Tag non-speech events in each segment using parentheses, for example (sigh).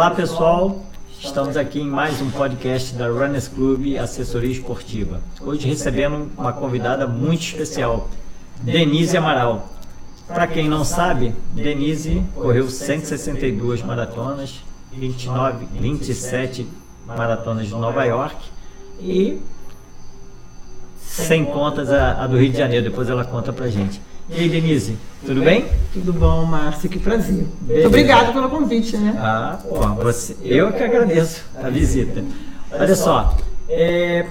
Olá pessoal, estamos aqui em mais um podcast da Runners Club Assessoria Esportiva. Hoje recebendo uma convidada muito especial, Denise Amaral. Para quem não sabe, Denise correu 162 maratonas, 29, 27 maratonas de Nova York e sem contas a, a do Rio de Janeiro. Depois ela conta pra gente. E aí, Denise, tudo bem? Tudo bom, Márcio, que prazer. Muito obrigada pelo convite, né? Ah, pô, você, eu que agradeço a visita. Olha só, é,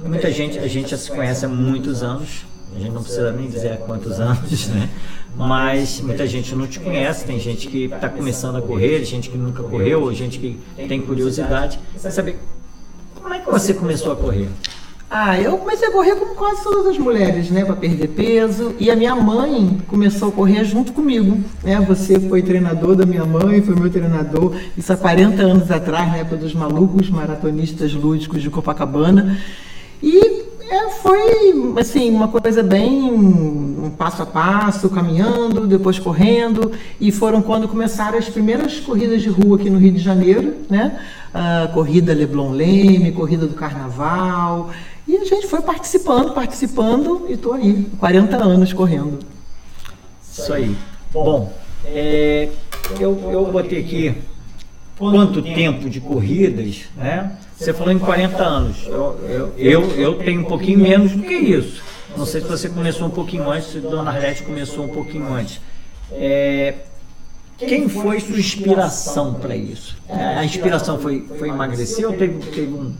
muita gente, a gente já se conhece há muitos anos, a gente não precisa nem dizer há quantos (laughs) anos, né? Mas muita gente não te conhece, tem gente que está começando a correr, gente que nunca correu, gente que tem curiosidade. Quer saber como é que você começou a correr? Ah, eu comecei a correr como quase todas as mulheres, né, para perder peso. E a minha mãe começou a correr junto comigo, né? Você foi treinador da minha mãe, foi meu treinador, isso há 40 anos atrás, na época dos malucos maratonistas lúdicos de Copacabana. E é, foi assim uma coisa bem um passo a passo, caminhando, depois correndo, e foram quando começaram as primeiras corridas de rua aqui no Rio de Janeiro, né? A corrida Leblon Leme, corrida do Carnaval. E a gente foi participando, participando, e estou aí, 40 anos correndo. Isso aí. Bom, é, eu, eu botei aqui quanto tempo de corridas, né? Você falou em 40 anos. Eu, eu, eu, tenho um pouquinho menos do que isso. Não sei se você começou um pouquinho antes, se Dona Arlete começou um pouquinho antes. É, quem foi sua inspiração para isso? A inspiração foi, foi emagrecer ou teve, teve um,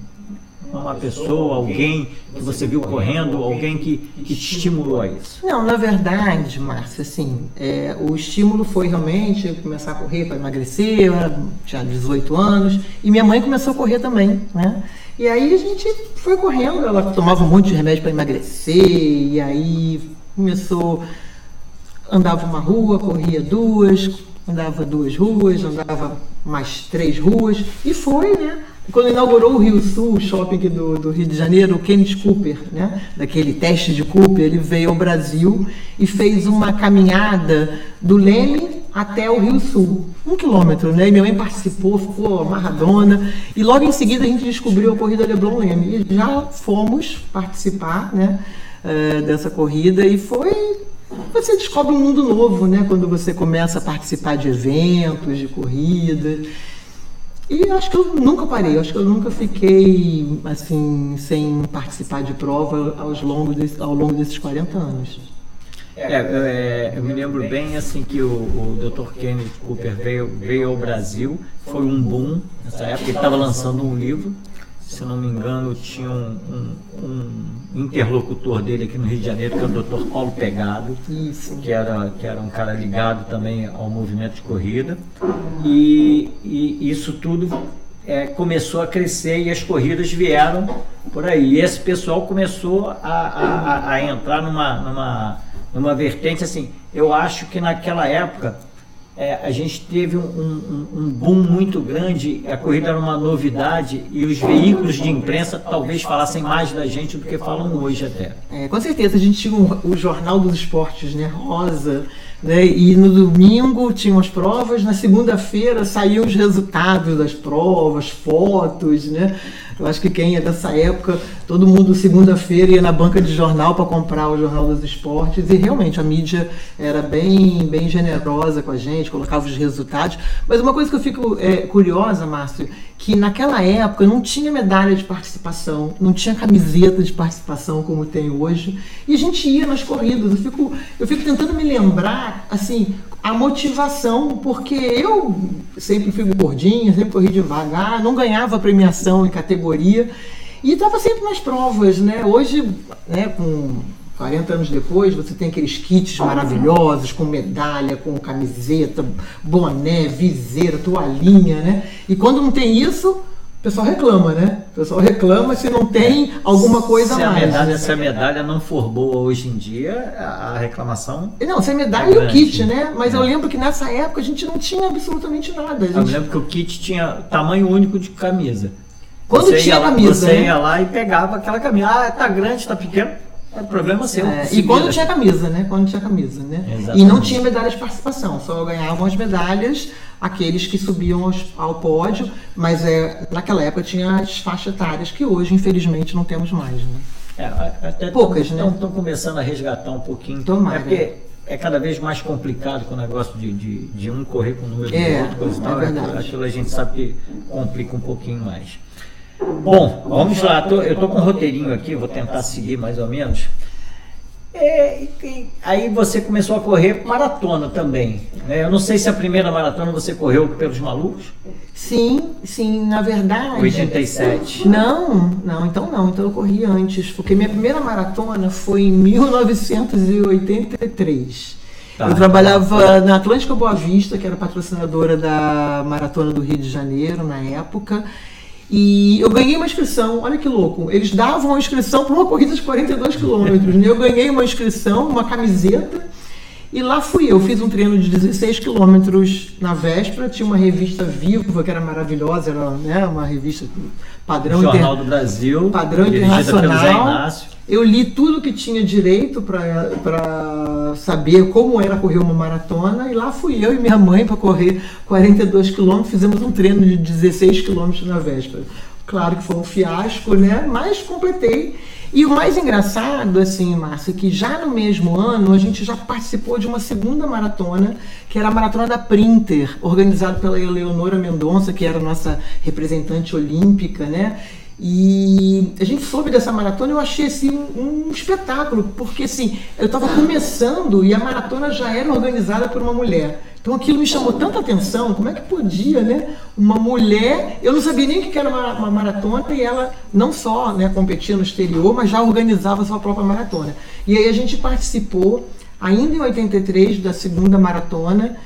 uma pessoa, alguém que você viu correndo, alguém que, que te estimulou a isso? Não, na verdade, Márcia, assim, é, o estímulo foi realmente começar a correr para emagrecer, eu tinha 18 anos, e minha mãe começou a correr também, né? E aí a gente foi correndo, ela tomava um monte de remédio para emagrecer, e aí começou, andava uma rua, corria duas, andava duas ruas, andava mais três ruas, e foi, né? Quando inaugurou o Rio Sul, o shopping do, do, Rio de Janeiro, o Kenneth Cooper, né, daquele teste de Cooper, ele veio ao Brasil e fez uma caminhada do Leme até o Rio Sul, um quilômetro, né? E minha mãe participou, ficou amarradona. E logo em seguida a gente descobriu a corrida Leblon Leme. E já fomos participar, né, uh, dessa corrida e foi você descobre um mundo novo, né? Quando você começa a participar de eventos, de corridas. E acho que eu nunca parei, acho que eu nunca fiquei assim sem participar de prova aos longo ao longo desses 40 anos. É, é, eu me lembro bem assim que o, o Dr. Kenneth Cooper veio, veio ao Brasil, foi um boom nessa época, ele estava lançando um livro se não me engano, tinha um, um, um, interlocutor dele aqui no Rio de Janeiro, que é o Dr. Paulo Pegado, Isso. Que, era, que era um cara ligado também ao movimento de corrida. E, e isso tudo é, começou a crescer e as corridas vieram por aí. E esse pessoal começou a, a, a entrar numa, numa, numa vertente assim. Eu acho que naquela época é, a gente teve um, um, um, boom muito grande, a corrida era uma novidade e os veículos de imprensa talvez falassem mais da gente do que falam hoje até. É, com certeza, a gente tinha o Jornal dos Esportes, né, Rosa, né, e no domingo tinham as provas, na segunda-feira saíam os resultados das provas, fotos, né, eu acho que quem é dessa época, todo mundo segunda-feira ia na banca de jornal para comprar o Jornal dos Esportes e realmente a mídia era bem, bem generosa com a gente, colocava os resultados. Mas uma coisa que eu fico é, curiosa, Márcio, que naquela época não tinha medalha de participação, não tinha camiseta de participação como tem hoje, e a gente ia nas corridas. Eu fico, eu fico tentando me lembrar, assim, a motivação, porque eu sempre fui gordinha, sempre corri devagar, não ganhava premiação em categoria e estava sempre nas provas, né? Hoje, né, com 40 anos depois, você tem aqueles kits maravilhosos, com medalha, com camiseta, boné, viseira, toalhinha, né? E quando não tem isso, pessoal reclama, né? O pessoal reclama se não tem alguma coisa se a mais. Medalha, se a medalha não for boa hoje em dia, a reclamação. Não, se a medalha é e o kit, né? Mas é. eu lembro que nessa época a gente não tinha absolutamente nada. Gente... Eu lembro que o kit tinha tamanho único de camisa. Quando você tinha ia camisa. Você né? ia lá e pegava aquela camisa. Ah, tá grande, tá pequeno. É problema seu. É, e quando tinha camisa, né? Quando tinha camisa, né? Exatamente. E não tinha medalha de participação, só ganhavam as medalhas aqueles que subiam aos- ao pódio, mas é, naquela época tinha as faixas etárias que hoje, infelizmente, não temos mais, né? É, até Poucas, né? Estão começando a resgatar um pouquinho. Tomara. É porque é cada vez mais complicado com o negócio de, de, de um correr com o número É, do outro, coisa e tal. é verdade. Aquilo a gente sabe que complica um pouquinho mais. Bom, vamos lá. Tô- eu estou com um roteirinho aqui, vou tentar seguir mais ou menos. É, e- aí você começou a correr maratona também. né? Eu não sei se a primeira maratona você correu pelos malucos. Sim, sim, na verdade. 87. Não, não, então não, então eu corri antes, porque minha primeira maratona foi em 1983. Tá. Eu trabalhava na Atlântica Boa Vista, que era patrocinadora da Maratona do Rio de Janeiro na época. E eu ganhei uma inscrição, olha que louco. Eles davam uma inscrição para uma corrida de 42 quilômetros. né? Eu ganhei uma inscrição, uma camiseta, e lá fui eu. Fiz um treino de 16 quilômetros na véspera. Tinha uma revista viva, que era maravilhosa, era né, uma revista padrão Jornal inter- do Brasil. padrão dirigida pelo Zé internacional. Inácio. Eu li tudo que tinha direito para saber como era correr uma maratona e lá fui eu e minha mãe para correr 42 quilômetros. Fizemos um treino de 16 quilômetros na véspera. Claro que foi um fiasco, né? Mas completei. E o mais engraçado, assim, Márcia, é que já no mesmo ano a gente já participou de uma segunda maratona, que era a Maratona da Printer, organizada pela Eleonora Mendonça, que era nossa representante olímpica, né? E a gente soube dessa maratona eu achei assim um, um espetáculo, porque assim, eu estava começando e a maratona já era organizada por uma mulher. Então aquilo me chamou tanta atenção, como é que podia, né? Uma mulher, eu não sabia nem o que era uma, uma maratona e ela não só né, competia no exterior, mas já organizava sua própria maratona. E aí a gente participou, ainda em 83, da segunda maratona.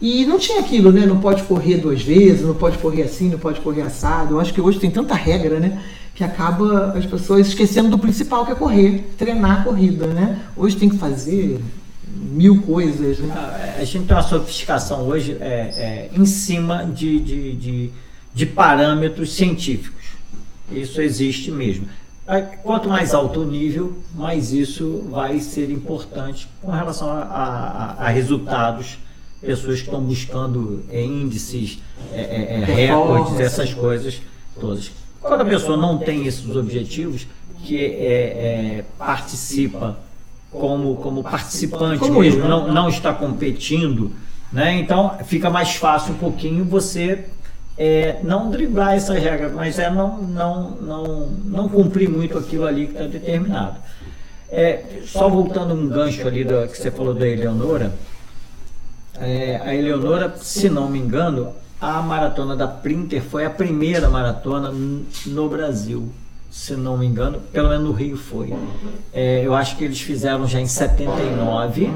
E não tinha aquilo, né? Não pode correr duas vezes, não pode correr assim, não pode correr assado. Eu acho que hoje tem tanta regra, né? Que acaba as pessoas esquecendo do principal, que é correr, treinar a corrida, né? Hoje tem que fazer mil coisas, né? A gente tem uma sofisticação hoje é, é, em cima de, de, de, de parâmetros científicos. Isso existe mesmo. Quanto mais alto o nível, mais isso vai ser importante com relação a, a- a resultados, pessoas que estão buscando é, índices, é, é, é, recordes, essas coisas todas. Quando a pessoa não tem esses objetivos, que é, é, participa como, como participante Como mesmo, eu. não, não está competindo, né? Então fica mais fácil um pouquinho você é, não driblar essa regra, mas é não, não, não, não cumprir muito aquilo ali que está determinado. É, só voltando um gancho ali da, que você falou da Eleonora, é, a Eleonora, se não me engano, a maratona da Printer foi a primeira maratona no Brasil, se não me engano, pelo menos no Rio foi. É, eu acho que eles fizeram já em 79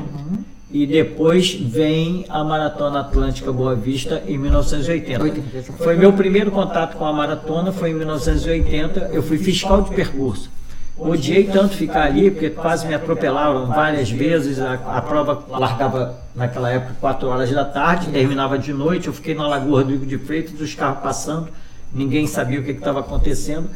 e depois vem a Maratona Atlântica Boa Vista em 1980. 80. Foi meu primeiro contato com a maratona, foi em 1980. Eu fui fiscal de percurso. Odiei tanto ficar ali, porque quase me atropelaram várias vezes. A, a prova largava naquela época 4 horas da tarde, terminava de noite. Eu fiquei na Lagoa do Igor de Freitas, os carros passando, ninguém sabia o que estava acontecendo.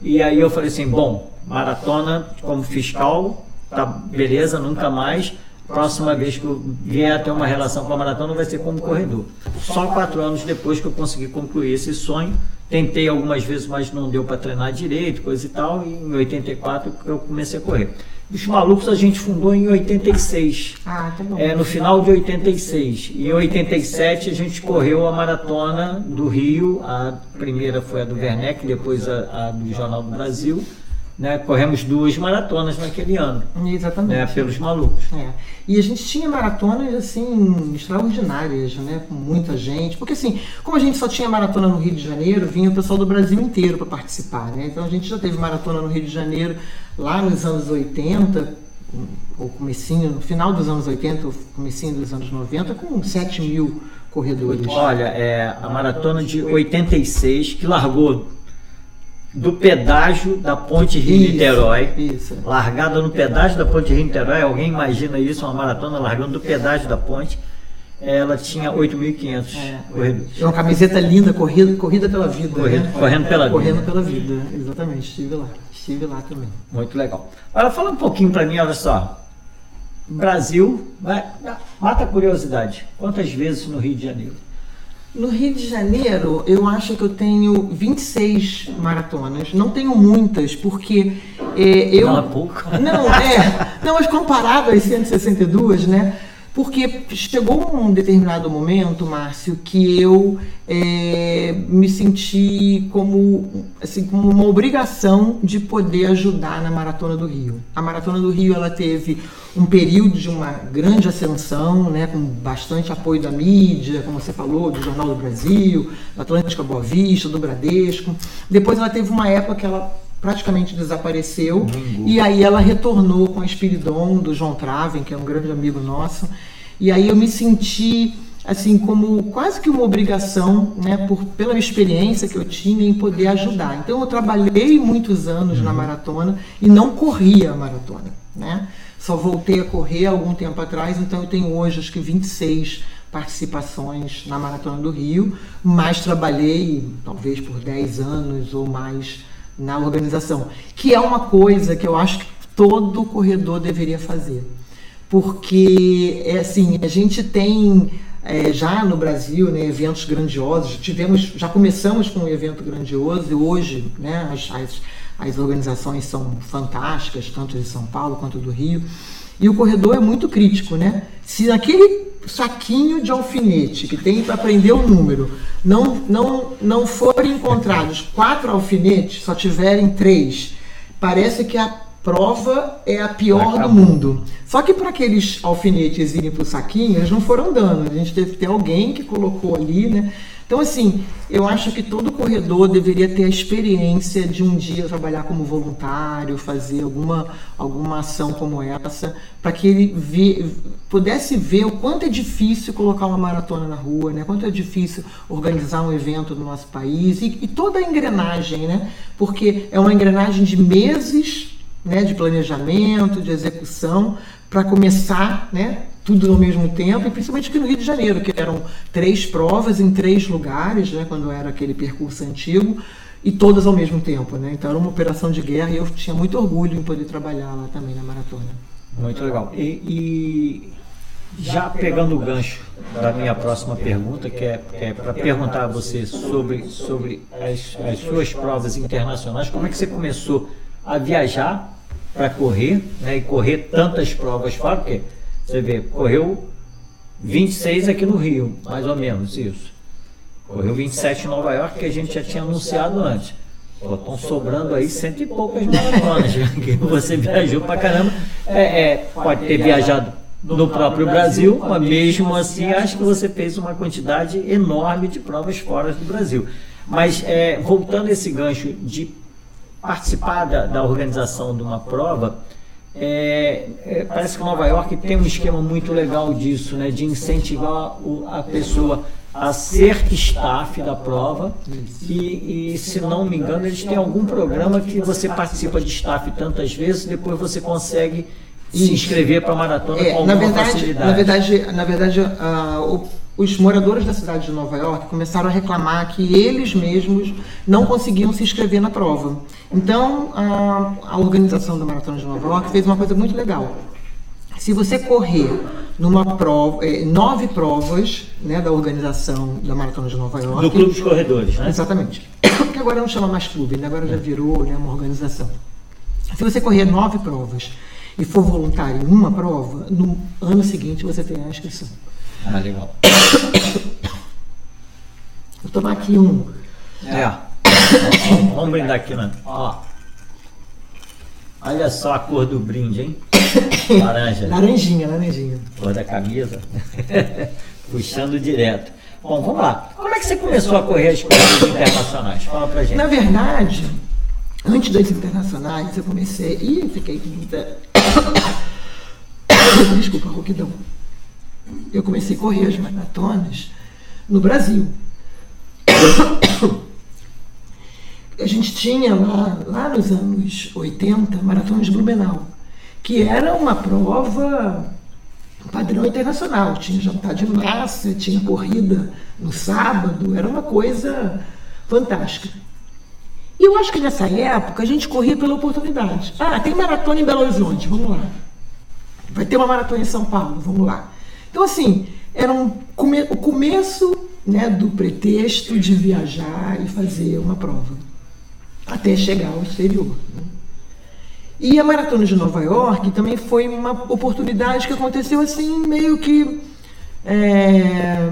E aí eu falei assim: bom, maratona como fiscal, tá beleza, nunca mais. Próxima vez que eu vier a ter uma relação com a maratona vai ser como corredor. Só quatro anos depois que eu consegui concluir esse sonho. Tentei algumas vezes, mas não deu para treinar direito, coisa e tal. E em 84 eu comecei a correr. Os malucos a gente fundou em 86. Ah, tá bom. É, no final de 86. E em 87 a gente correu a maratona do Rio. A primeira foi a do Werneck, depois a, a do Jornal do Brasil. Né? Corremos duas maratonas naquele ano, Exatamente. né? pelos malucos. É. E a gente tinha maratonas assim extraordinárias, né? Com muita gente. Porque assim, como a gente só tinha maratona no Rio de Janeiro, vinha o pessoal do Brasil inteiro para participar, né? Então a gente já teve maratona no Rio de Janeiro lá nos anos 80, ou comecinho, no final dos anos 80, ou comecinho dos anos 90, com 7 mil corredores. Olha, é, a maratona de 86, que largou do pedágio da Ponte Rio-Niterói. Isso. Largada no pedágio da Ponte Rio-Niterói, alguém imagina isso, uma maratona largando do pedágio da ponte. Ela tinha 8.500 É. corredores. É uma camiseta linda, corrida, corrida pela vida. Correndo- né? correndo pela vida. Correndo pela vida, exatamente, estive lá. Estive lá também. Muito legal. Agora fala um pouquinho para mim, olha só. Brasil, vai, mata a curiosidade. Quantas vezes no Rio de Janeiro? No Rio de Janeiro, eu acho que eu tenho 26 maratonas. Não tenho muitas, porque é, eu. Não é pouco. Não, é. Não, mas comparado às 162, né? Porque chegou um determinado momento, Márcio, que eu é, me senti como, assim, como uma obrigação de poder ajudar na Maratona do Rio. A Maratona do Rio ela teve um período de uma grande ascensão, né, com bastante apoio da mídia, como você falou, do Jornal do Brasil, do Atlântica Boa Vista, do Bradesco. Depois ela teve uma época que ela praticamente desapareceu. Uhum. E aí ela retornou com a Espiridon do João Traven, que é um grande amigo nosso. E aí eu me senti assim como quase que uma obrigação, né, por pela experiência que eu tinha em poder ajudar. Então eu trabalhei muitos anos uhum. na maratona e não corria a maratona, né? Só voltei a correr algum tempo atrás, então eu tenho hoje acho que 26 participações na Maratona do Rio, mas trabalhei talvez por 10 anos ou mais na organização, que é uma coisa que eu acho que todo corredor deveria fazer. Porque, é assim, a gente tem é, já no Brasil né, eventos grandiosos, tivemos, já começamos com um evento grandioso e hoje né, as, as, as organizações são fantásticas, tanto de São Paulo quanto do Rio. E o corredor é muito crítico, né? Se naquele saquinho de alfinete que tem para prender o número não, não, não forem encontrados quatro alfinetes, só tiverem três, parece que a prova é a pior Acabou. do mundo. Só que para aqueles alfinetes irem para o saquinho, eles não foram dando. A gente teve que ter alguém que colocou ali, né? Então, assim, eu acho que todo corredor deveria ter a experiência de um dia trabalhar como voluntário, fazer alguma, alguma ação como essa, para que ele vi, pudesse ver o quanto é difícil colocar uma maratona na rua, né? quanto é difícil organizar um evento no nosso país e, e toda a engrenagem, né? porque é uma engrenagem de meses né, de planejamento, de execução, para começar né, tudo ao mesmo tempo, e principalmente aqui no Rio de Janeiro, que eram três provas em três lugares, né, quando era aquele percurso antigo, e todas ao mesmo tempo. Né? Então era uma operação de guerra e eu tinha muito orgulho em poder trabalhar lá também na maratona. Muito legal. E, e já pegando o gancho da minha próxima pergunta, que é, é para perguntar a você sobre, sobre as, as suas provas internacionais, como é que você começou a viajar para correr, né, e correr tantas provas fora, porque você vê, correu 26 aqui no Rio, mais ou menos isso. Correu 27 em Nova York, que a gente já tinha anunciado antes. Estão sobrando aí cento e poucas maratonas, (laughs) você viajou para caramba. É, é, pode ter viajado no próprio Brasil, mas mesmo assim acho que você fez uma quantidade enorme de provas fora do Brasil. Mas é, voltando esse gancho de participar da, da organização de uma prova, é, é, parece que Nova York tem um esquema muito legal disso, né, de incentivar o, a pessoa a ser staff da prova e, e, se não me engano, eles têm algum programa que você participa de staff tantas vezes, depois você consegue se inscrever para a maratona é, com alguma na verdade, facilidade. Na verdade, na verdade uh, o os moradores da cidade de Nova York começaram a reclamar que eles mesmos não conseguiam se inscrever na prova. Então, a, a organização da Maratona de Nova York fez uma coisa muito legal. Se você correr numa prova, é, nove provas né, da organização da Maratona de Nova York. No Clube dos Corredores, né? Exatamente. (coughs) Que agora não chama mais clube, né? agora já virou né, uma organização. Se você correr nove provas e for voluntário em uma prova, no ano seguinte você tem a inscrição. Ah, legal. (coughs) Vou tomar aqui um. É. Vamos brindar aqui, né? Ó. Olha só a cor do brinde, hein? (coughs) Laranja. Laranjinha, laranjinha. Cor da camisa. (laughs) Puxando direto. Bom, vamos lá. Como é que você começou a correr as corridas internacionais? Fala pra gente. Na verdade, antes das internacionais, eu comecei. Ih, fiquei com muita. (coughs) Desculpa, rouquidão eu comecei a correr as maratonas no Brasil. (coughs) A gente tinha lá, lá nos anos 80, maratonas de Blumenau, que era uma prova padrão internacional. Tinha jantar de massa, tinha corrida no sábado, era uma coisa fantástica. E eu acho que nessa época a gente corria pela oportunidade. Ah, tem maratona em Belo Horizonte, vamos lá. Vai ter uma maratona em São Paulo, vamos lá. Então, assim, era um come o começo né, do pretexto de viajar e fazer uma prova, até chegar ao exterior. Né? E a Maratona de Nova York também foi uma oportunidade que aconteceu assim, meio que. É,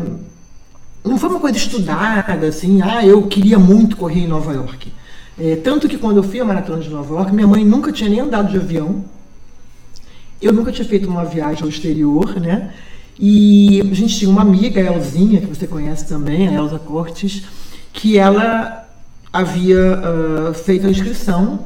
não foi uma coisa estudada, assim, ah, eu queria muito correr em Nova York. É, tanto que quando eu fui à Maratona de Nova York, minha mãe nunca tinha nem andado de avião. Eu nunca tinha feito uma viagem ao exterior, né? E a gente tinha uma amiga, a Elzinha, que você conhece também, a Elza Cortes, que ela havia uh, feito a inscrição.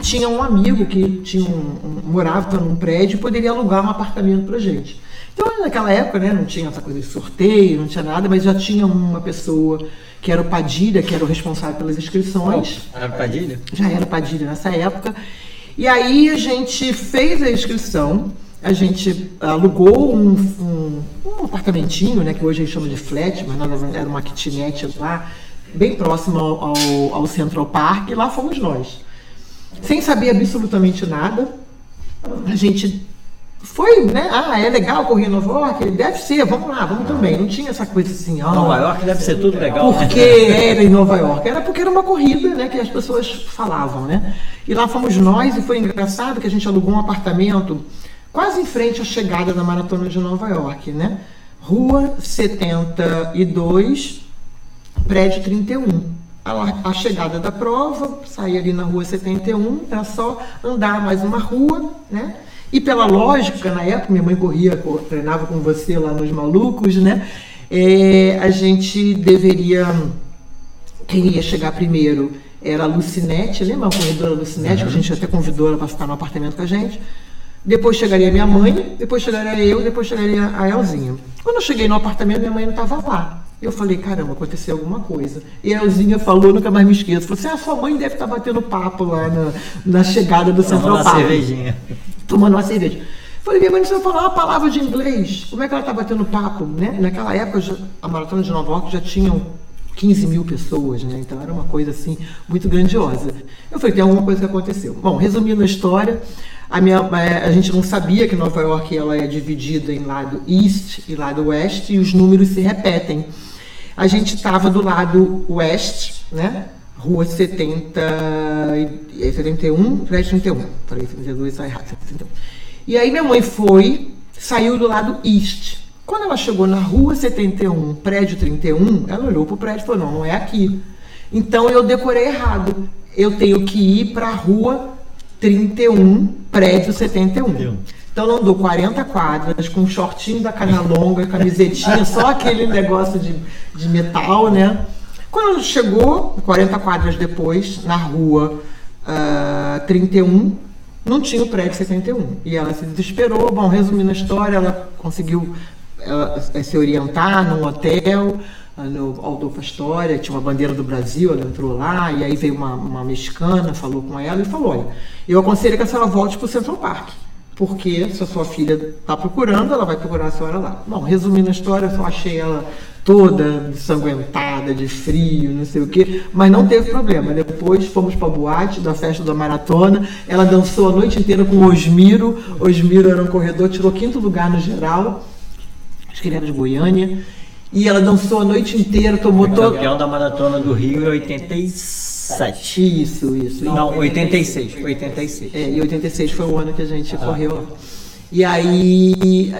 Tinha um amigo que tinha um, um, morava num prédio e poderia alugar um apartamento para gente. Então, naquela época, né, não tinha essa coisa de sorteio, não tinha nada, mas já tinha uma pessoa que era o Padilha, que era o responsável pelas inscrições. Oh, era Padilha? Já era Padilha nessa época. E aí a gente fez a inscrição a gente alugou um, um, um, apartamentinho, né, que hoje a gente chama de flat, mas era uma kitnet lá, bem próximo ao, ao, ao, Central Park, e lá fomos nós. Sem saber absolutamente nada, a gente foi, né? Ah, é legal correr em Nova York? Deve ser, vamos lá, vamos também. Não tinha essa coisa assim, ó. Nova York deve ser tudo legal. Porque era em Nova York. Era porque era uma corrida, né? Que as pessoas falavam, né? E lá fomos nós e foi engraçado que a gente alugou um apartamento quase em frente à chegada da Maratona de Nova York, né? Rua 72, prédio 31. A, a chegada da prova, sair ali na rua 71, era só andar mais uma rua, né? E pela lógica, na época, minha mãe corria, treinava com você lá nos malucos, né? É, a gente deveria. Quem ia chegar primeiro era a Lucinete, lembra a corredora Lucinete, uhum. que a gente até convidou ela para ficar no apartamento com a gente depois chegaria minha mãe, depois chegaria eu, depois chegaria a Elzinha. Quando eu cheguei no apartamento, minha mãe não estava lá. Eu falei, caramba, aconteceu alguma coisa. E a Elzinha falou, nunca mais me esqueço, falou assim, ah, sua mãe deve estar tá batendo papo lá na, na chegada do Central Park. cervejinha. Tomando uma cerveja. Falei, minha mãe não sabe falar uma palavra de inglês. Como é que ela está batendo papo? Né? Naquela época, a Maratona de Nova York já tinham 15 mil pessoas, né? Então era uma coisa assim muito grandiosa. Eu falei, tem alguma coisa que aconteceu. Bom, resumindo a história, a, minha, é, a gente não sabia que Nova York ela é dividida em lado East e lado West e os números se repetem. A gente estava do lado West, né? Rua 70, 71, 31. Falei 72, está errado, 71. E aí minha mãe foi, saiu do lado East. Quando ela chegou na rua 71, prédio 31, ela olhou para o prédio e falou: não, não é aqui. Então eu decorei errado. Eu tenho que ir para a rua 31, prédio 71. Então não dou 40 quadras, com um shortinho da cana longa, camisetinha, só aquele negócio de, de metal, né? Quando chegou, 40 quadras depois, na rua uh, ah, 31, não tinha o prédio 71. E ela se desesperou. Bom, resumindo a história, ela conseguiu ela, se orientar num hotel no Aldolfo Astoria, tinha uma bandeira do Brasil, ela entrou lá, e aí veio uma, uma mexicana, falou com ela e falou: Olha, eu aconselho que a senhora volte para o Central Park, porque se a sua filha está procurando, ela vai procurar a senhora lá. Bom, resumindo a história, eu só achei ela toda ensanguentada, de frio, não sei o quê, mas não teve problema. Depois fomos para a boate da festa da maratona, ela dançou a noite inteira com o Osmiro, Osmiro era um corredor, tirou quinto lugar no geral, acho que ele era de Goiânia. E ela dançou a noite inteira, tomou todo. Campeão da maratona do Rio em 87. Isso, isso. Não, 86. 86. É, e 86 foi o ano que a gente ah. correu E aí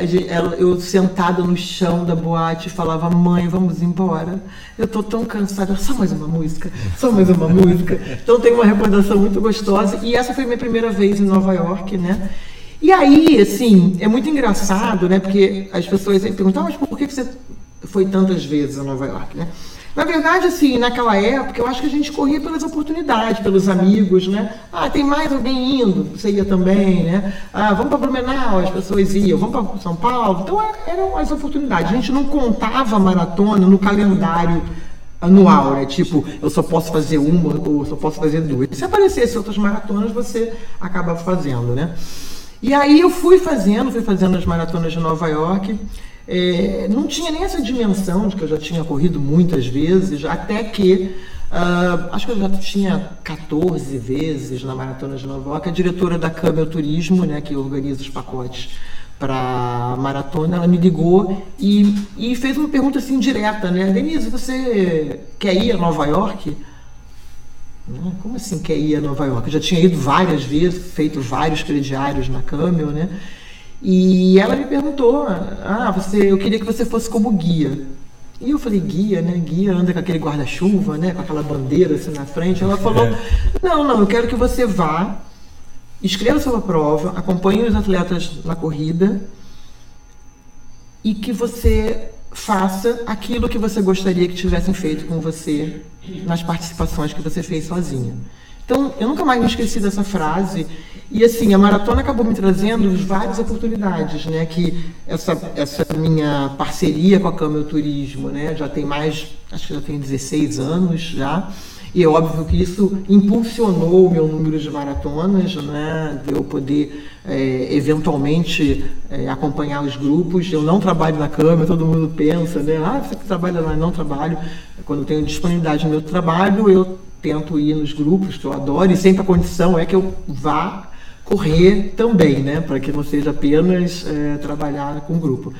eu sentada no chão da boate falava, mãe, vamos embora. Eu tô tão cansada, só mais uma música, só mais uma música. Então tem uma recordação muito gostosa. E essa foi minha primeira vez em Nova York, né? E aí, assim, é muito engraçado, né? Porque as pessoas sempre perguntam, ah, mas por que você foi tantas vezes a Nova York, né? Na verdade, assim, naquela época, eu acho que a gente corria pelas oportunidades, pelos amigos, né? Ah, tem mais alguém indo, você ia também, né? Ah, vamos para Blumenau, as pessoas iam, vamos para São Paulo. Então, é, eram as oportunidades. A gente não contava maratona no calendário anual, né? Tipo, eu só posso fazer uma ou só posso fazer duas. Se aparecesse outras maratonas, você acaba fazendo, né? E aí eu fui fazendo, fui fazendo as maratonas de Nova York. É, não tinha nem essa dimensão de que eu já tinha corrido muitas vezes, até que uh, acho que eu já tinha 14 vezes na Maratona de Nova York. A diretora da Câmara Turismo, né, que organiza os pacotes para maratona, ela me ligou e, e fez uma pergunta assim direta, né? Denise, você quer ir a Nova York? Como assim quer ir a Nova York? Eu já tinha ido várias vezes, feito vários crediários na Camel, né? E ela me perguntou: Ah, você, eu queria que você fosse como guia. E eu falei, guia, né? Guia anda com aquele guarda-chuva, né? Com aquela bandeira assim na frente. Ela falou, é. não, não, eu quero que você vá, escreva sua prova, acompanhe os atletas na corrida e que você faça aquilo que você gostaria que tivessem feito com você nas participações que você fez sozinha. Então, eu nunca mais me esqueci dessa frase. E assim, a maratona acabou me trazendo várias oportunidades, né? Que essa, essa minha parceria com a Câmara Turismo, né? Já tem mais, acho que já tem 16 anos já. E é óbvio que isso impulsionou o meu número de maratonas, né? De eu poder é, eventualmente é, acompanhar os grupos. Eu não trabalho na Câmara, todo mundo pensa, né? Ah, você que trabalha lá, não trabalho. Quando tenho disponibilidade no meu trabalho, eu tento ir nos grupos que eu adoro e sempre a condição é que eu vá correr também, né? Para que não seja apenas é, trabalhar com grupo.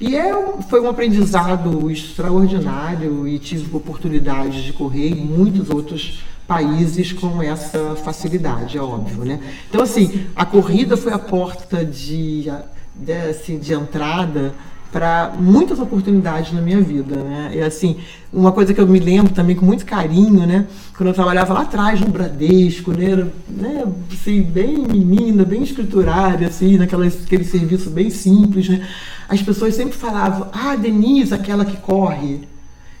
E é, foi um aprendizado extraordinário e tive oportunidade de correr em muitos outros países com essa facilidade, é óbvio, né? Então, assim, a corrida foi a porta de, de, assim, de entrada para muitas oportunidades na minha vida, né? E assim, uma coisa que eu me lembro também com muito carinho, né? Quando eu trabalhava lá atrás no Bradesco, né? Era, né? Assim, bem menina, bem escriturária, assim, naquela, aquele serviço bem simples, né? As pessoas sempre falavam, ah, Denise, aquela que corre.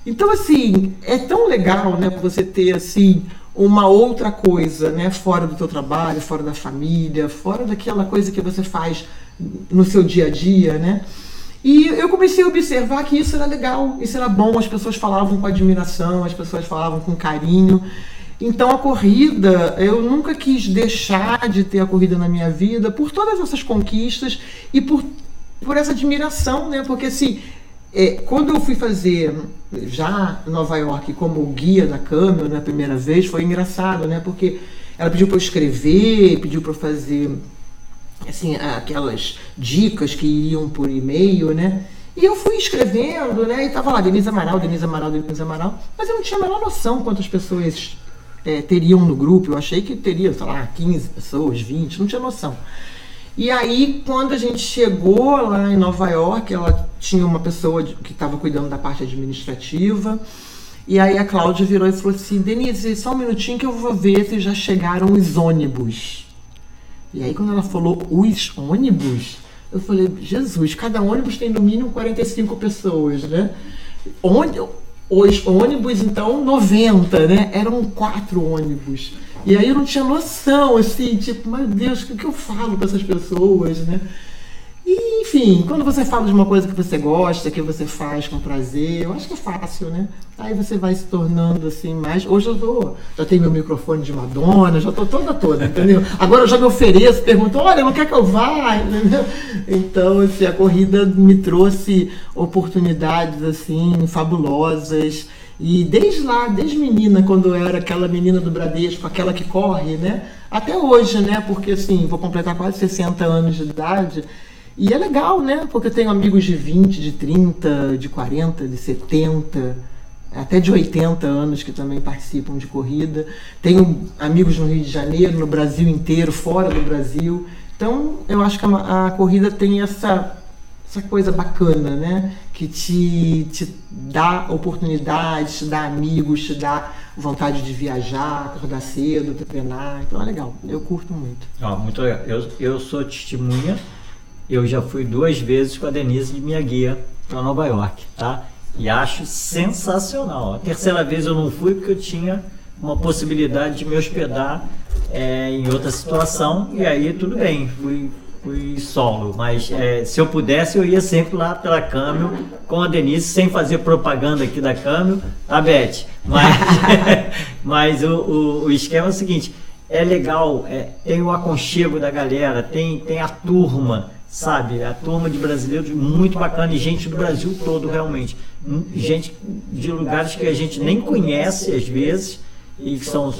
Então, assim, é tão legal, né? Você ter, assim, uma outra coisa, né? Fora do teu trabalho, fora da família, fora daquela coisa que você faz no seu dia a dia, né? E eu comecei a observar que isso era legal, isso era bom, as pessoas falavam com admiração, as pessoas falavam com carinho. Então a corrida, eu nunca quis deixar de ter a corrida na minha vida por todas essas conquistas e por, por essa admiração, né? Porque assim, é, quando eu fui fazer já Nova York como guia da câmera na primeira vez, foi engraçado, né? Porque ela pediu para eu escrever, pediu para eu fazer assim, aquelas dicas que iriam por e-mail, né? E eu fui escrevendo, né? E tava lá, Denise Amaral, Denise Amaral, Denise Amaral. Mas eu não tinha a menor noção quantas pessoas é, teriam no grupo. Eu achei que teria, sei lá, 15 pessoas, 20, não tinha noção. E aí, quando a gente chegou lá em Nova York, ela tinha uma pessoa que estava cuidando da parte administrativa. E aí a Cláudia virou e falou assim: Denise, só um minutinho que eu vou ver se já chegaram os ônibus. E aí quando ela falou os ônibus, eu falei, Jesus, cada ônibus tem no mínimo 45 pessoas, né? Onde, os ônibus, então, 90, né? Eram quatro ônibus. E aí eu não tinha noção, assim, tipo, meu Deus, o que eu falo para essas pessoas, né? E, enfim, quando você fala de uma coisa que você gosta, que você faz com prazer, eu acho que é fácil, né? Aí você vai se tornando assim mais. Hoje eu tô, já tenho meu microfone de Madonna, já tô toda toda, entendeu? Agora eu já me ofereço, pergunto, olha, não quer que eu vá? Então, assim, a corrida me trouxe oportunidades assim fabulosas. E desde lá, desde menina, quando eu era aquela menina do Bradesco, aquela que corre, né? Até hoje, né? Porque assim, vou completar quase 60 anos de idade. E é legal, né? Porque eu tenho amigos de 20, de 30, de 40, de 70, até de 80 anos que também participam de corrida. Tenho amigos no Rio de Janeiro, no Brasil inteiro, fora do Brasil. Então, eu acho que a, a corrida tem essa, essa coisa bacana, né? Que te, te dá oportunidades, te dá amigos, te dá vontade de viajar, acordar cedo, treinar. Então é legal, eu curto muito. Oh, muito legal. Eu, eu sou testemunha eu já fui duas vezes com a Denise de minha guia para Nova York, tá? E acho sensacional. A terceira vez eu não fui porque eu tinha uma possibilidade de me hospedar é, em outra situação e aí tudo bem, fui, fui solo. Mas é, se eu pudesse eu ia sempre lá pela Câmbio com a Denise, sem fazer propaganda aqui da Câmbio, tá Beth? Mas, (laughs) mas o, o, o esquema é o seguinte, é legal, é, tem o aconchego da galera, tem, tem a turma, sabe? A turma de brasileiros muito bacana e gente do Brasil todo realmente. Gente de lugares que a gente nem conhece às vezes e que são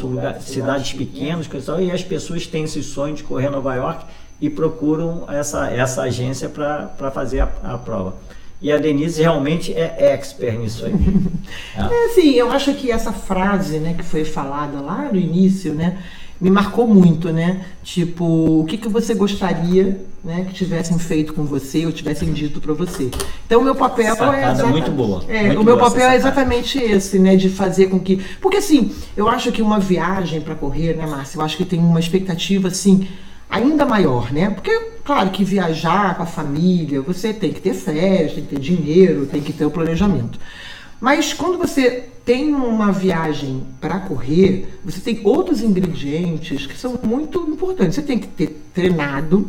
cidades pequenas, e as pessoas têm esse sonho de correr Nova York e procuram essa, essa agência para fazer a, a, prova. E a Denise realmente é expert nisso aí. é. (laughs) é, sim, eu acho que essa frase né, que foi falada lá no início, né, me marcou muito, né? Tipo, o que, que você gostaria né, que tivessem feito com você ou tivessem dito para você. Então, o meu papel Sacada é. Exatamente, muito boa. É, muito o meu papel é exatamente esse, né? De fazer com que. Porque, assim, eu acho que uma viagem para correr, né, Márcia? Eu acho que tem uma expectativa, assim ainda maior, né? Porque, claro, que viajar com a família, você tem que ter férias, tem que ter dinheiro, tem que ter o planejamento. Mas quando você tem uma viagem para correr, você tem outros ingredientes que são muito importantes. Você tem que ter treinado,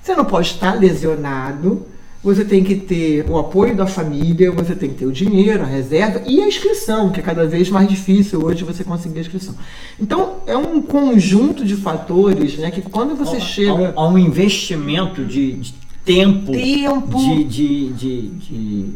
você não pode estar lesionado, você tem que ter o apoio da família, você tem que ter o dinheiro, a reserva e a inscrição, que é cada vez mais difícil hoje você conseguir a inscrição. Então, é um conjunto de fatores né, que quando você há, chega. Há um investimento de, de tempo, tempo. de, de, de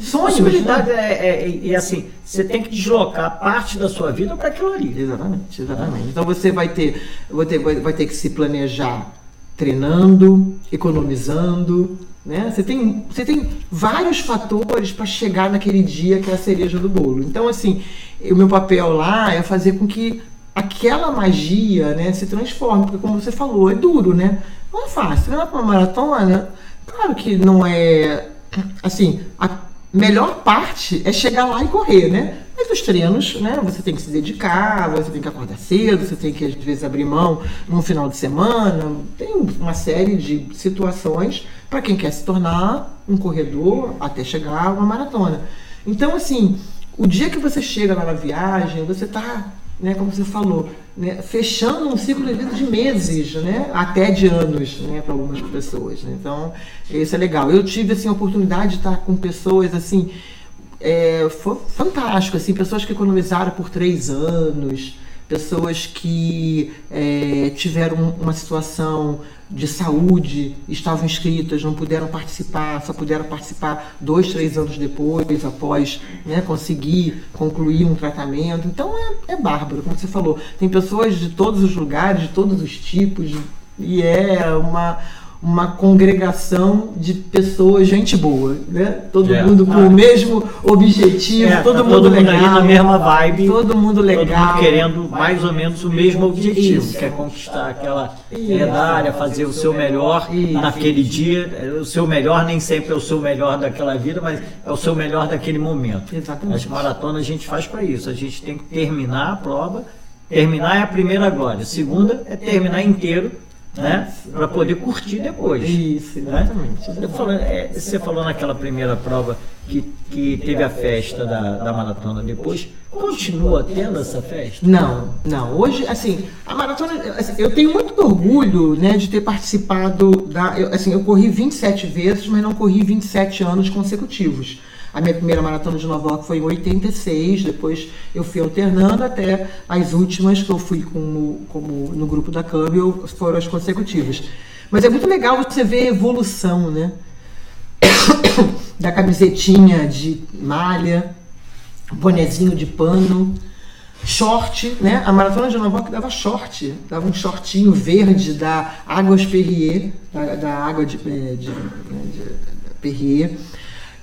Sonhos, possibilidade né? é, é, é, assim, você tem que deslocar parte da sua vida para aquilo ali. Exatamente, exatamente. Então você vai ter, vai ter, vai ter que se planejar treinando, economizando, né? Você tem, você tem vários fatores para chegar naquele dia que é a cereja do bolo. Então assim, o meu papel lá é fazer com que aquela magia, né, se transforme, porque como você falou, é duro, né? Não é fácil. Treinar para uma maratona, claro que não é assim, a melhor parte é chegar lá e correr, né? Mas os treinos, né? Você tem que se dedicar, você tem que acordar cedo, você tem que às vezes abrir mão num final de semana. Tem uma série de situações para quem quer se tornar um corredor até chegar a uma maratona. Então, assim, o dia que você chega lá na viagem, você está né, como você falou, né, fechando um ciclo de vida de meses, né, até de anos, né, para algumas pessoas. Né? Então, isso é legal. Eu tive assim a oportunidade de estar com pessoas assim, é, fantástico, assim, pessoas que economizaram por três anos, pessoas que é, tiveram uma situação de saúde, estavam inscritas, não puderam participar, só puderam participar dois, três anos depois, após né, conseguir concluir um tratamento. Então é, é bárbaro, como você falou. Tem pessoas de todos os lugares, de todos os tipos, e é uma uma congregação de pessoas, gente boa, né? Todo é. mundo com ah. o mesmo objetivo, é, todo, tá mundo todo mundo legal, ali na mesma vibe, todo mundo legal, todo mundo querendo mais ou menos o mesmo objetivo, Isso. que é conquistar aquela medalha, fazer o seu melhor Isso. naquele dia. O seu melhor nem sempre é o seu melhor daquela vida, mas é o seu melhor daquele momento. Exatamente. As maratonas a gente faz para isso. A gente tem que terminar a prova. Terminar é a primeira glória. A segunda é terminar inteiro né? Para poder curtir depois. Isso, exatamente. Né? Falando, é, você falou naquela primeira prova que, que teve a festa da, da maratona depois. Continua tendo essa festa? Não, não. Hoje, assim, a maratona. Assim, eu tenho muito orgulho né, de ter participado da. Eu, assim, eu corri 27 vezes, mas não corri 27 anos consecutivos. A minha primeira maratona de Nova York foi em 86, depois eu fui alternando até as últimas que eu fui como, como no grupo da Campbell foram as consecutivas. Mas é muito legal você ver a evolução, né? (coughs) da camisetinha de malha, bonezinho de pano, short, né? A maratona de Nova York dava short, dava um shortinho verde da Águas Perrier, da, da água de, de, de, de Perrier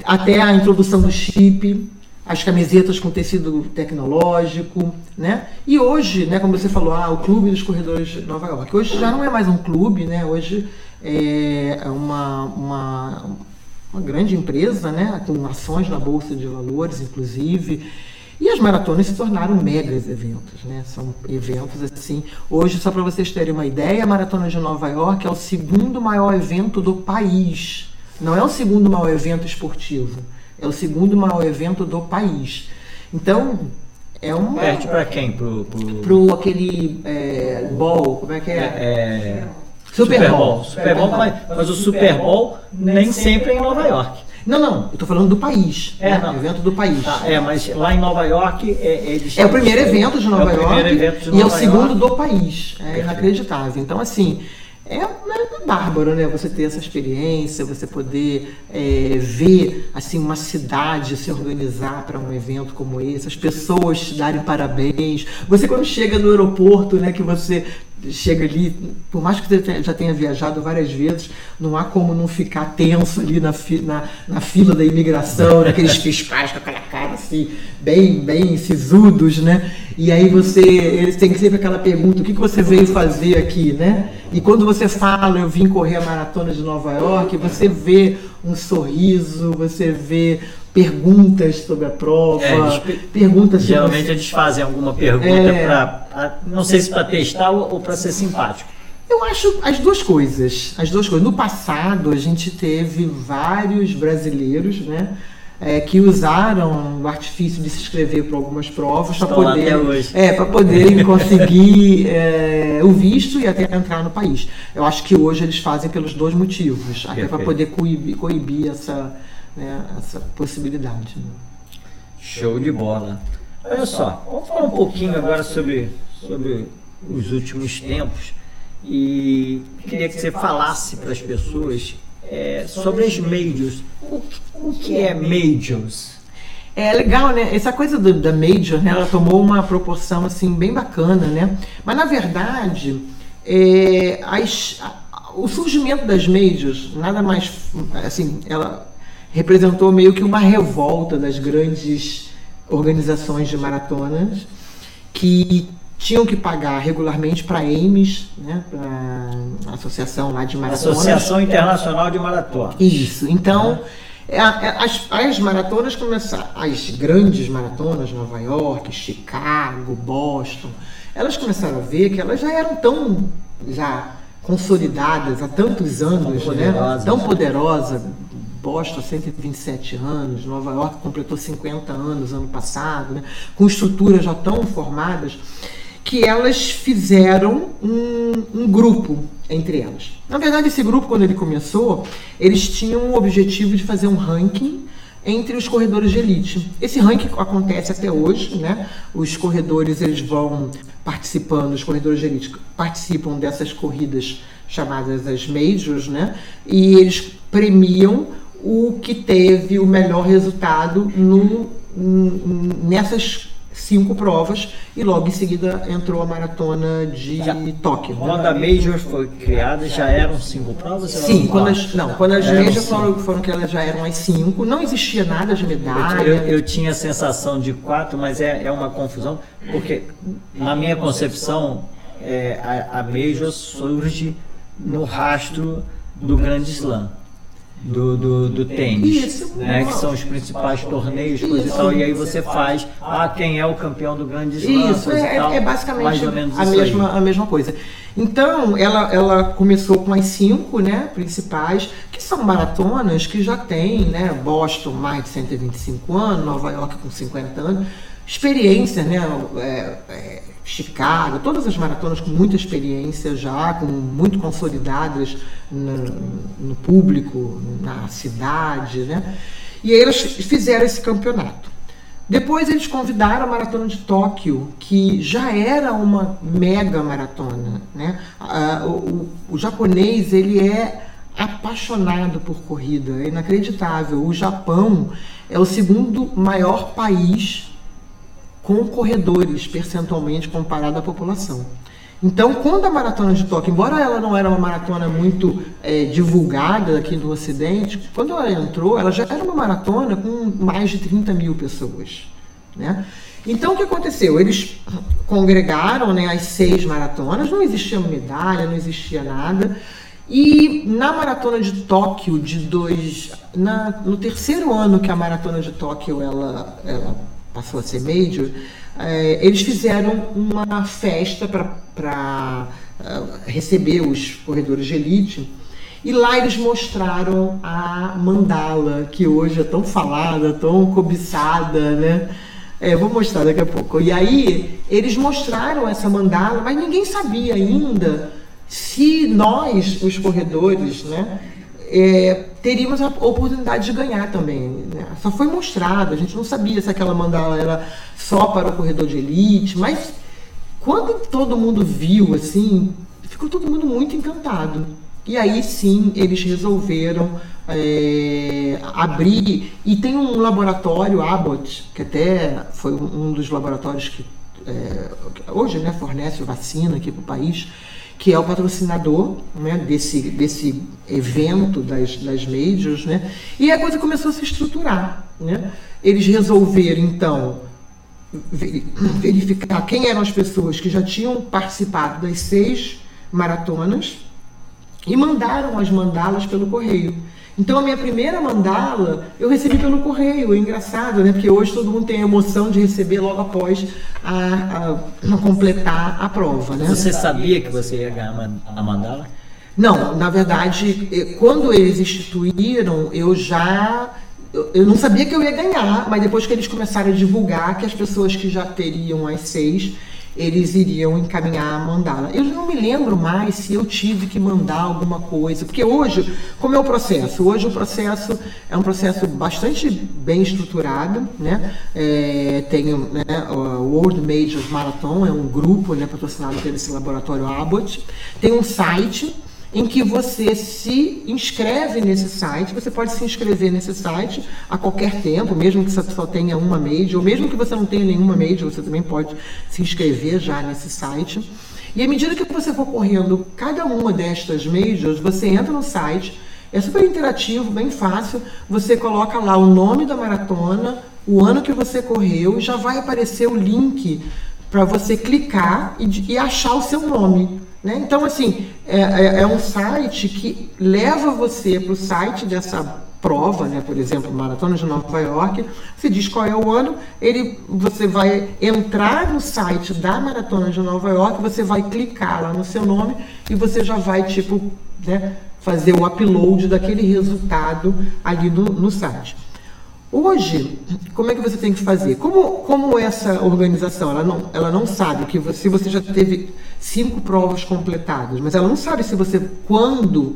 até a introdução do chip, as camisetas com tecido tecnológico, né? E hoje, né, como você falou, ah, o Clube dos Corredores de Nova York. Hoje já não é mais um clube, né? Hoje é uma, uma, uma grande empresa, né? Com ações na Bolsa de Valores, inclusive. E as maratonas se tornaram megas eventos, né? São eventos assim. Hoje, só para vocês terem uma ideia, a Maratona de Nova York é o segundo maior evento do país não é o segundo maior evento esportivo, é o segundo maior evento do país. Então, é um. Perde para quem? Pro, pro... pro aquele é, Ball, como é que é? é, é... Super, Super Bowl. Bowl. Super Bowl, mas, mas o Super Bowl nem sempre é em Nova York. Não, não, eu tô falando do país. É, né? evento do país. Tá, é, mas lá em Nova York é, é, é o primeiro evento de Nova é York evento de Nova e é o segundo York. do país. É Perfeito. inacreditável. Então, assim, é, bárbaro, né? Você ter essa experiência, você poder é, ver assim uma cidade se organizar para um evento como esse, as pessoas te darem parabéns. Você quando chega no aeroporto, né, que você chega ali, por mais que você já tenha viajado várias vezes, não há como não ficar tenso ali na, fi, na, na fila da imigração, (laughs) naqueles fiscais com aquela assim, bem, bem sisudos, né? E aí você, eles têm sempre aquela pergunta, o que, que você veio fazer aqui, né? E quando você fala, eu vim correr a maratona de Nova York, você vê um sorriso, você vê perguntas sobre a prova, é, perguntas geralmente eles fazem alguma pergunta é, para não sei se para testar ou, ou para ser simpático. Eu acho as duas coisas, as duas coisas. No passado a gente teve vários brasileiros, né? É, que usaram o artifício de se inscrever para algumas provas para poder, é, para poderem (laughs) conseguir é, o visto e até entrar no país. Eu acho que hoje eles fazem pelos dois motivos, até para poder coibir, coibir essa, né, essa possibilidade. Né? Show de bola. Olha só, vamos falar um pouquinho agora sobre, sobre os últimos tempos e queria que você falasse para as pessoas é, sobre as majors. O, o que é majors? É legal, né? Essa coisa do, da major, né? Ela tomou uma proporção assim bem bacana, né? Mas na verdade, é, as, a, o surgimento das majors nada mais assim, ela representou meio que uma revolta das grandes organizações de maratonas que tinham que pagar regularmente para a AMES, né, para a Associação lá de Maratonas. Associação Internacional de Maratona. Isso. Então, é, é, as, as maratonas começaram, as grandes maratonas, Nova York, Chicago, Boston, elas começaram a ver que elas já eram tão já consolidadas há tantos anos, tão né? Tão poderosa, Boston 127 anos, Nova York completou 50 anos ano passado, né? com estruturas já tão formadas, que elas fizeram um, um, grupo entre elas. Na verdade, esse grupo, quando ele começou, eles tinham o objetivo de fazer um ranking entre os corredores de elite. Esse ranking acontece até hoje, né? Os corredores eles vão participando, os corredores de elite participam dessas corridas chamadas as majors, né? E eles premiam o que teve o melhor resultado no, nessas cinco provas e logo em seguida entrou a maratona de já, Tóquio. Quando a Major foi criada, já eram cinco provas? Sim, quando as, não, quando as Major foram, foram que elas já eram as cinco, não existia nada de medalha. Eu, eu tinha a sensação de quatro, mas é, é uma confusão, porque na minha concepção é, a, a Major surge no rastro do Grande Slam do, do, do tênis, Isso. né, que são os principais torneios, coisa e tal, e aí você faz, ah, quem é o campeão do grande slam, Isso, é, tal, é basicamente a, mesma, a mesma coisa. Então, ela, ela começou com as cinco né, principais, que são maratonas que já tem, né, Boston mais de 125 anos, Nova York com 50 anos, experiência, né, é, é, Chicago, todas as maratonas com muita experiência já, com muito consolidadas no, no público, na cidade, né? E aí eles fizeram esse campeonato. Depois eles convidaram a Maratona de Tóquio, que já era uma mega maratona. Né? o, o, japonês ele é apaixonado por corrida, é inacreditável. O Japão é o segundo maior país com corredores percentualmente comparado à população. Então, quando a maratona de Tóquio, embora ela não era uma maratona muito é, divulgada aqui no Ocidente, quando ela entrou, ela já era uma maratona com mais de 30 mil pessoas. Né? Então, o que aconteceu? Eles congregaram né, as seis maratonas, não existia medalha, não existia nada. E na maratona de Tóquio, de dois, na, no terceiro ano que a maratona de Tóquio ela, ela passou a ser major, é, eles fizeram uma festa para uh, receber os corredores de elite. E lá eles mostraram a mandala, que hoje é tão falada, tão cobiçada, né? É, vou mostrar daqui a pouco. E aí, eles mostraram essa mandala, mas ninguém sabia ainda se nós, os corredores, né, é, teríamos a oportunidade de ganhar também. Né? Só foi mostrado, a gente não sabia se aquela mandala era só para o corredor de elite, mas quando todo mundo viu, assim, ficou todo mundo muito encantado. E aí sim eles resolveram é, abrir. E tem um laboratório, Abbott, que até foi um dos laboratórios que é, hoje né, fornece vacina aqui para o país, que é o patrocinador né, desse, desse evento das, das majors. Né, e a coisa começou a se estruturar. Né? Eles resolveram, então, verificar quem eram as pessoas que já tinham participado das seis maratonas e mandaram as mandalas pelo correio. Então a minha primeira mandala eu recebi pelo correio, é engraçado, né? Porque hoje todo mundo tem a emoção de receber logo após a, a, a completar a prova, né? Você sabia que você ia ganhar a mandala? Não, na verdade, quando eles instituíram, eu já eu não sabia que eu ia ganhar, mas depois que eles começaram a divulgar que as pessoas que já teriam as seis eles iriam encaminhar a mandala. Eu não me lembro mais se eu tive que mandar alguma coisa, porque hoje, como é o processo? Hoje o processo é um processo bastante bem estruturado, né? É, tem né, o World Majors Marathon, é um grupo né, patrocinado pelo esse laboratório Abbott, tem um site em que você se inscreve nesse site. Você pode se inscrever nesse site a qualquer tempo, mesmo que você só tenha uma major, ou mesmo que você não tenha nenhuma major, você também pode se inscrever já nesse site. E à medida que você for correndo cada uma destas majors, você entra no site, é super interativo, bem fácil. Você coloca lá o nome da maratona, o ano que você correu, e já vai aparecer o link para você clicar e, e achar o seu nome. Né? Então, assim, é, é, é, um site que leva você para o site dessa prova, né? por exemplo, Maratona de Nova York, você diz qual é o ano, ele, você vai entrar no site da Maratona de Nova York, você vai clicar lá no seu nome e você já vai, tipo, né, fazer o upload daquele resultado ali no, no site. Hoje, como é que você tem que fazer? Como, como essa organização, ela não, ela não sabe que você, se você já teve cinco provas completadas, mas ela não sabe se você, quando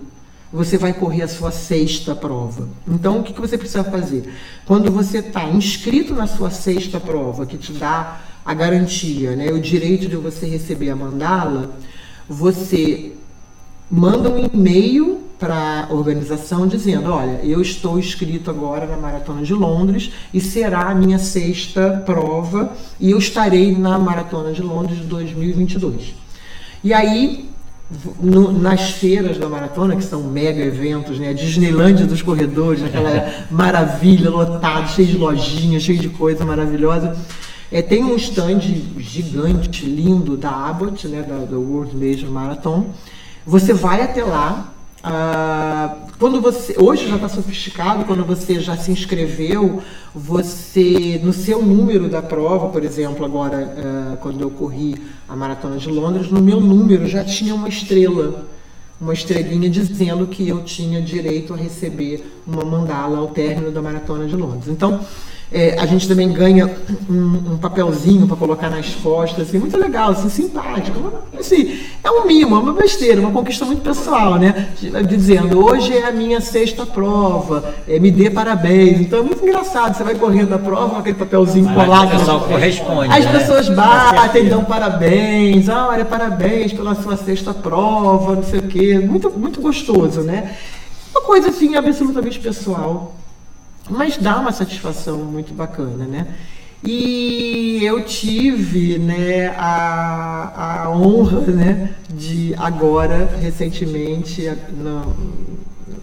você vai correr a sua sexta prova. Então, o que, que você precisa fazer? Quando você está inscrito na sua sexta prova, que te dá a garantia, né, o direito de você receber a mandala, você manda um e-mail para a organização dizendo: olha, eu estou inscrito agora na Maratona de Londres e será a minha sexta prova e eu estarei na Maratona de Londres de 2022. E aí, no, nas feiras da maratona, que são mega eventos, né? A Disneylândia dos corredores, aquela (laughs) maravilha, lotado, cheio de lojinhas, cheio de coisa maravilhosa. É, tem um stand gigante, lindo da Abbott, né, da, da World Major Marathon. Você vai até lá, ah, quando você hoje já está sofisticado, quando você já se inscreveu, você no seu número da prova, por exemplo, agora uh, quando eu corri a maratona de Londres, no meu número já tinha uma estrela, uma estrelinha dizendo que eu tinha direito a receber uma mandala ao término da maratona de Londres. Então é, a gente também ganha um, um papelzinho para colocar nas costas, assim, muito legal, assim, simpático. Assim, é um mimo, é uma besteira, uma conquista muito pessoal, né? Dizendo, hoje é a minha sexta prova, é, me dê parabéns. Então é muito engraçado, você vai correndo a prova com aquele papelzinho colado. O pessoal corresponde. As né? pessoas batem, dão parabéns, ah, olha, parabéns pela sua sexta prova, não sei o quê. Muito, muito gostoso, né? Uma coisa assim absolutamente pessoal mas dá uma satisfação muito bacana, né? E eu tive né, a, a honra né, de agora, recentemente, no,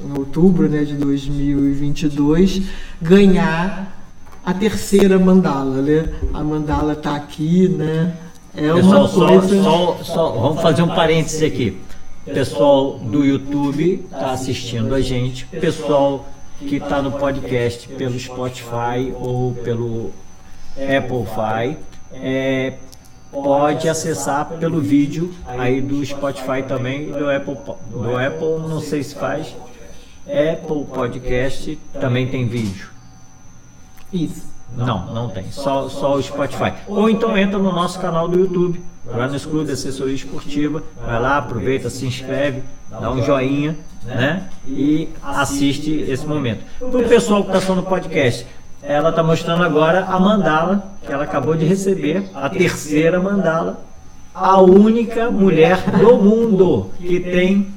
em outubro né, de 2022, ganhar a terceira mandala. Né? A mandala está aqui, né? É uma Pessoal, coisa... Só, só, só, vamos fazer um parêntese aqui. Pessoal do YouTube está assistindo a gente. Pessoal que está no podcast pelo Spotify ou pelo Applefy, é, pode acessar pelo vídeo aí do Spotify também do Apple do Apple não sei se faz. Apple Podcast também tem vídeo. Isso. Não não tem. Só só o Spotify. Ou então entra no nosso canal do YouTube Runners Club Assessoria Esportiva. Vai lá aproveita se inscreve dá um joinha né? E assiste esse momento. Para o pessoal que está só no podcast, ela está mostrando agora a mandala que ela acabou de receber, a terceira mandala, a única mulher do mundo que tem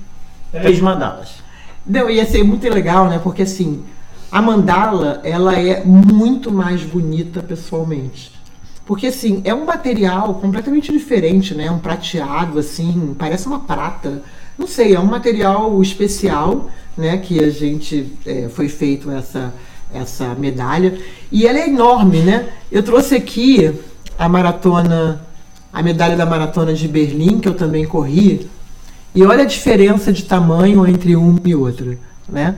Três mandalas. Não, ia ser muito legal, né? Porque assim, a mandala, ela é muito mais bonita pessoalmente. Porque assim, é um material completamente diferente, né? Um prateado assim, parece uma prata. Não sei, é um material especial, né? Que a gente é, foi feito essa essa medalha e ela é enorme, né? Eu trouxe aqui a maratona, a medalha da maratona de Berlim que eu também corri e olha a diferença de tamanho entre uma e outra, né?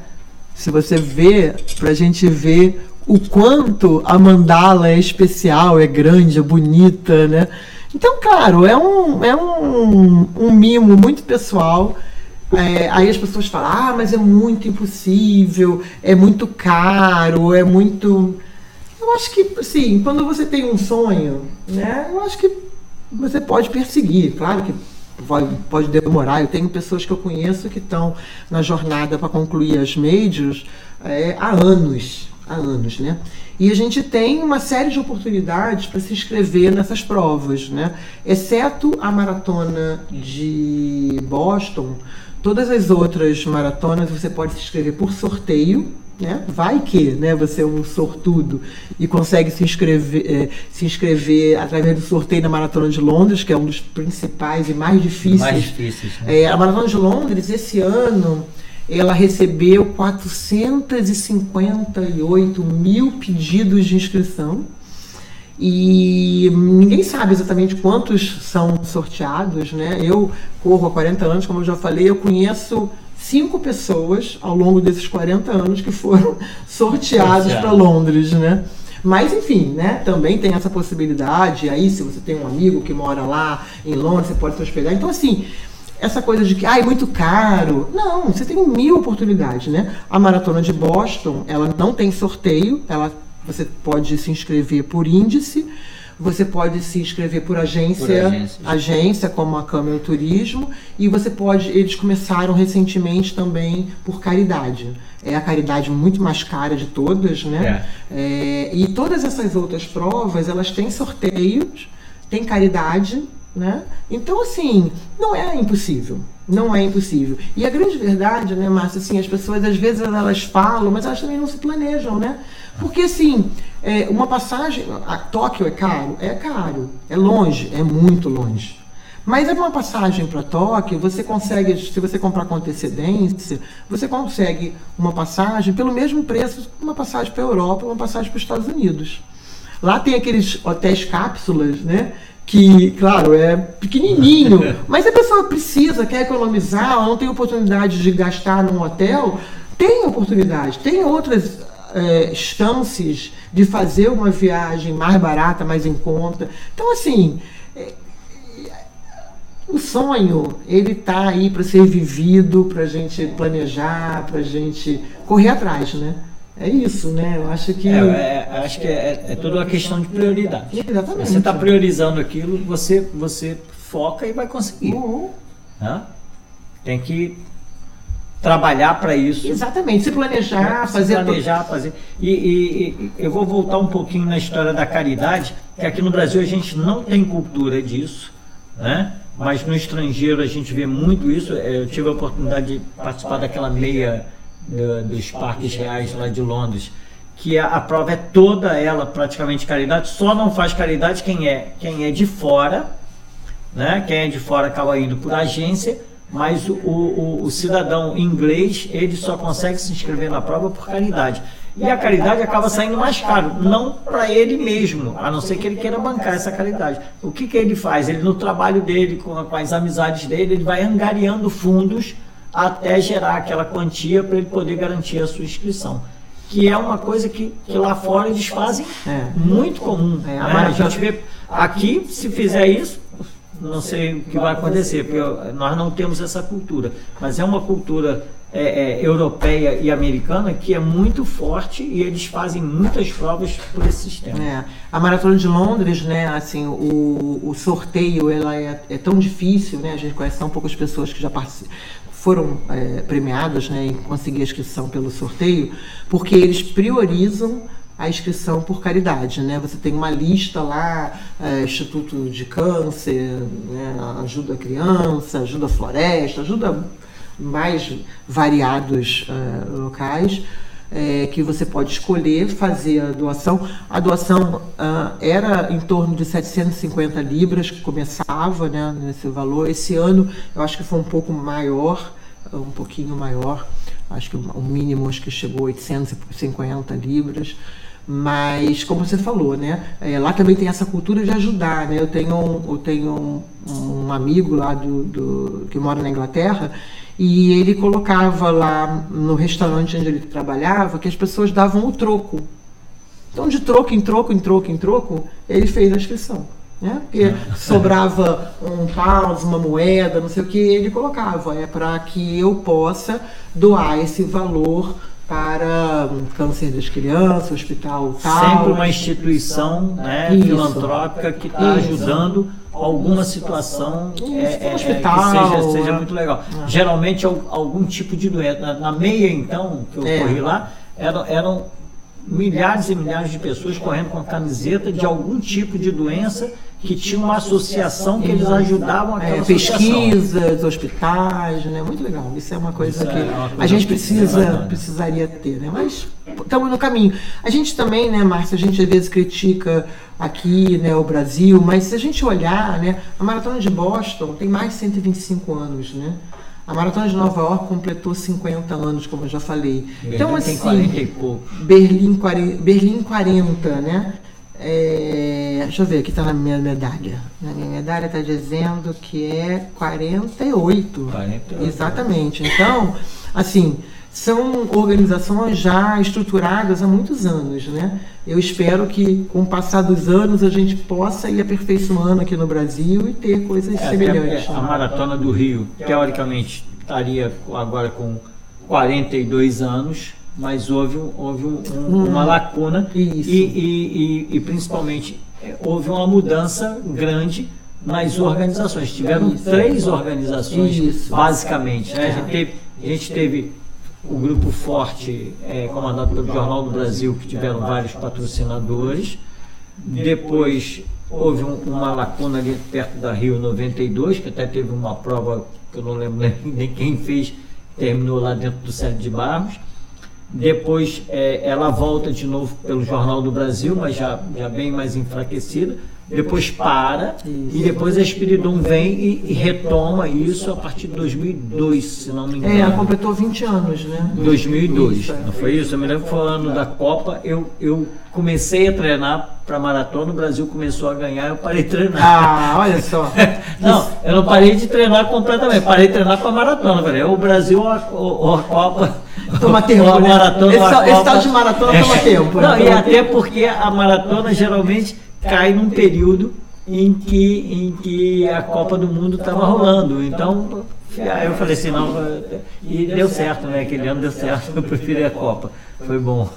Se você vê, para a gente ver o quanto a mandala é especial, é grande, é bonita, né? Então, claro, é um, é um, um mimo muito pessoal. É, aí as pessoas falam, ah, mas é muito impossível, é muito caro, é muito. Eu acho que, assim, quando você tem um sonho, né? Eu acho que você pode perseguir. Claro que pode, pode demorar. Eu tenho pessoas que eu conheço que estão na jornada para concluir as majors é, há anos há anos, né? E a gente tem uma série de oportunidades para se inscrever nessas provas, né? Exceto a maratona de Boston, todas as outras maratonas você pode se inscrever por sorteio, né? Vai que, né? Você é um sortudo e consegue se inscrever, eh, se inscrever através do sorteio na maratona de Londres, que é um dos principais e mais difíceis. Mais difíceis. Né? É, a maratona de Londres esse ano ela recebeu 458 mil pedidos de inscrição e ninguém sabe exatamente quantos são sorteados, né? Eu corro há 40 anos, como eu já falei, eu conheço cinco pessoas ao longo desses 40 anos que foram (laughs) sorteados para Londres, né? Mas enfim, né? Também tem essa possibilidade. Aí, se você tem um amigo que mora lá em Londres, você pode se hospedar. Então, assim, essa coisa de que ah, é muito caro. Não, você tem mil oportunidades, né? A maratona de Boston, ela não tem sorteio, ela você pode se inscrever por índice, você pode se inscrever por agência, por agência, agência como a Câmara Turismo, e você pode, eles começaram recentemente também por caridade. É a caridade muito mais cara de todas, né? É. É, e todas essas outras provas, elas têm sorteios, tem caridade, né? Então, assim, não é impossível. Não é impossível. E a grande verdade, né, Márcia, assim, as pessoas às vezes elas falam, mas elas também não se planejam, né? Porque, assim, é, uma passagem. A Tóquio é caro? É caro. É longe? É muito longe. Mas é uma passagem para Tóquio, você consegue, se você comprar com antecedência, você consegue uma passagem pelo mesmo preço uma passagem para a Europa, uma passagem para os Estados Unidos. Lá tem aqueles hotéis cápsulas, né? Que, claro, é pequenininho, (laughs) mas a pessoa precisa, quer economizar, não tem oportunidade de gastar num hotel, tem oportunidade, tem outras é, chances de fazer uma viagem mais barata, mais em conta. Então, assim, é, o sonho, ele tá aí para ser vivido, para a gente planejar, para a gente correr atrás, né? É isso, né? Eu acho que. É, é, acho que é, é toda uma questão de prioridade. Exatamente. Você está priorizando aquilo, você, você foca e vai conseguir. Uhum. Né? Tem que trabalhar para isso. Exatamente, se planejar, se fazer. planejar, fazer. E, e, e, eu vou voltar um pouquinho na história da caridade, que aqui no Brasil a gente não tem cultura disso, né? Mas no estrangeiro a gente vê muito isso. Eu tive a oportunidade de participar daquela meia do, dos parques reais lá de Londres, que a, a, prova é toda ela praticamente caridade, só não faz caridade quem é quem é de fora, né? Quem é de fora acaba indo por agência, mas o, o, o cidadão inglês ele só consegue se inscrever na prova por caridade. E a caridade acaba saindo mais caro, não para ele mesmo, a não ser que ele queira bancar essa caridade. O que, que ele faz? Ele, no trabalho dele, com, com as amizades dele, ele vai angariando fundos até gerar aquela quantia para ele poder garantir a sua inscrição. Que é uma coisa que, que lá fora eles fazem é. muito comum. É, né? A gente vê aqui, se fizer isso, não sei o que vai acontecer, porque nós não temos essa cultura. Mas é uma cultura é, é, europeia e americana que é muito forte e eles fazem muitas provas por esse sistema. É. A maratona de Londres, né, assim, o, o sorteio ela é, é, tão difícil, né? A gente conhece tão poucas pessoas que já participam foram é, premiados né, em conseguir a inscrição pelo sorteio, porque eles priorizam a inscrição por caridade, né? Você tem uma lista lá, é, Instituto de Câncer, né, ajuda a criança, ajuda a floresta, ajuda mais variados uh, locais é, que você pode escolher fazer a doação. A doação uh, era em torno de 750 libras, que começava né, nesse valor. Esse ano eu acho que foi um pouco maior, um pouquinho maior. Acho que o mínimo acho que chegou a 850 libras. Mas, como você falou, né? É, lá também tem essa cultura de ajudar, né? Eu tenho um, eu tenho um, um amigo lá do, do, que mora na Inglaterra e ele colocava lá no restaurante onde ele trabalhava que as pessoas davam o troco. Então, de troco em troco, em troco, em troco, ele fez a inscrição. Né? Porque sobrava um pound, uma moeda, não sei o que, ele colocava. É para que eu possa doar esse valor para câncer das crianças, hospital tal. Sempre uma instituição né, filantrópica que está ajudando alguma situação é, é, hospital, que seja, seja muito legal. É. Geralmente algum tipo de doença. Na, na meia, então, que eu é. corri lá, eram, eram milhares e milhares de pessoas correndo com a camiseta de algum tipo de doença que tinha uma associação que eles ajudavam a é, pesquisas, hospitais, né? Muito legal. Isso é uma coisa Isso que é uma coisa a gente precisa precisaria ter, né? Mas estamos no caminho. A gente também, né, Márcia, a gente às vezes critica aqui, né, o Brasil, mas se a gente olhar, né, a maratona de Boston tem mais de 125 anos, né? A Maratona de Nova York completou 50 anos, como eu já falei. Berlim então, assim, 40 e pouco. Berlim, 40, Berlim 40, né? É, deixa eu ver, aqui está na minha medalha. Na minha medalha está dizendo que é 48. 48. Exatamente. Então, assim, são organizações já estruturadas há muitos anos, né? Eu espero que, com o passar dos anos, a gente possa ir aperfeiçoando aqui no Brasil e ter coisas é, semelhantes. A Maratona do Rio, teoricamente, estaria agora com 42 anos, mas houve, houve um, um, uma lacuna e, e, e, principalmente é, houve uma mudança grande nas organizações. Tiveram Isso. três organizações, Isso. basicamente. Né? A, gente teve, a gente teve o Grupo Forte, é, comandado pelo Jornal do Brasil, que tiveram vários patrocinadores. Depois houve um, uma lacuna ali perto da Rio 92, que até teve uma prova que eu não lembro (laughs) nem quem fez, terminou lá dentro do Sérgio de Barros. Depois é, ela volta de novo pelo Jornal do Brasil, mas já, já bem mais enfraquecida. Depois para e depois a Espiridon vem e, e, retoma isso a partir de 2002, se não me engano. É, ela completou 20 anos, né? 2002, isso, não foi isso? Eu me lembro que foi o ano da Copa, eu, eu comecei a treinar para maratona, o Brasil começou a ganhar, eu parei de treinar. Ah, olha só. (laughs) não, eu não parei de treinar completamente, parei de treinar para maratona. Falei, o Brasil ou a, ou a Copa Toma tempo. Uma né? maratona, esse, uma esse tal de maratona toma tempo. Não, né? e até porque a maratona geralmente cai num período em que, em que a Copa do Mundo estava rolando. Então, eu falei assim, não, e deu certo, né? Aquele ano deu certo, (laughs) eu preferi a Copa. Foi bom.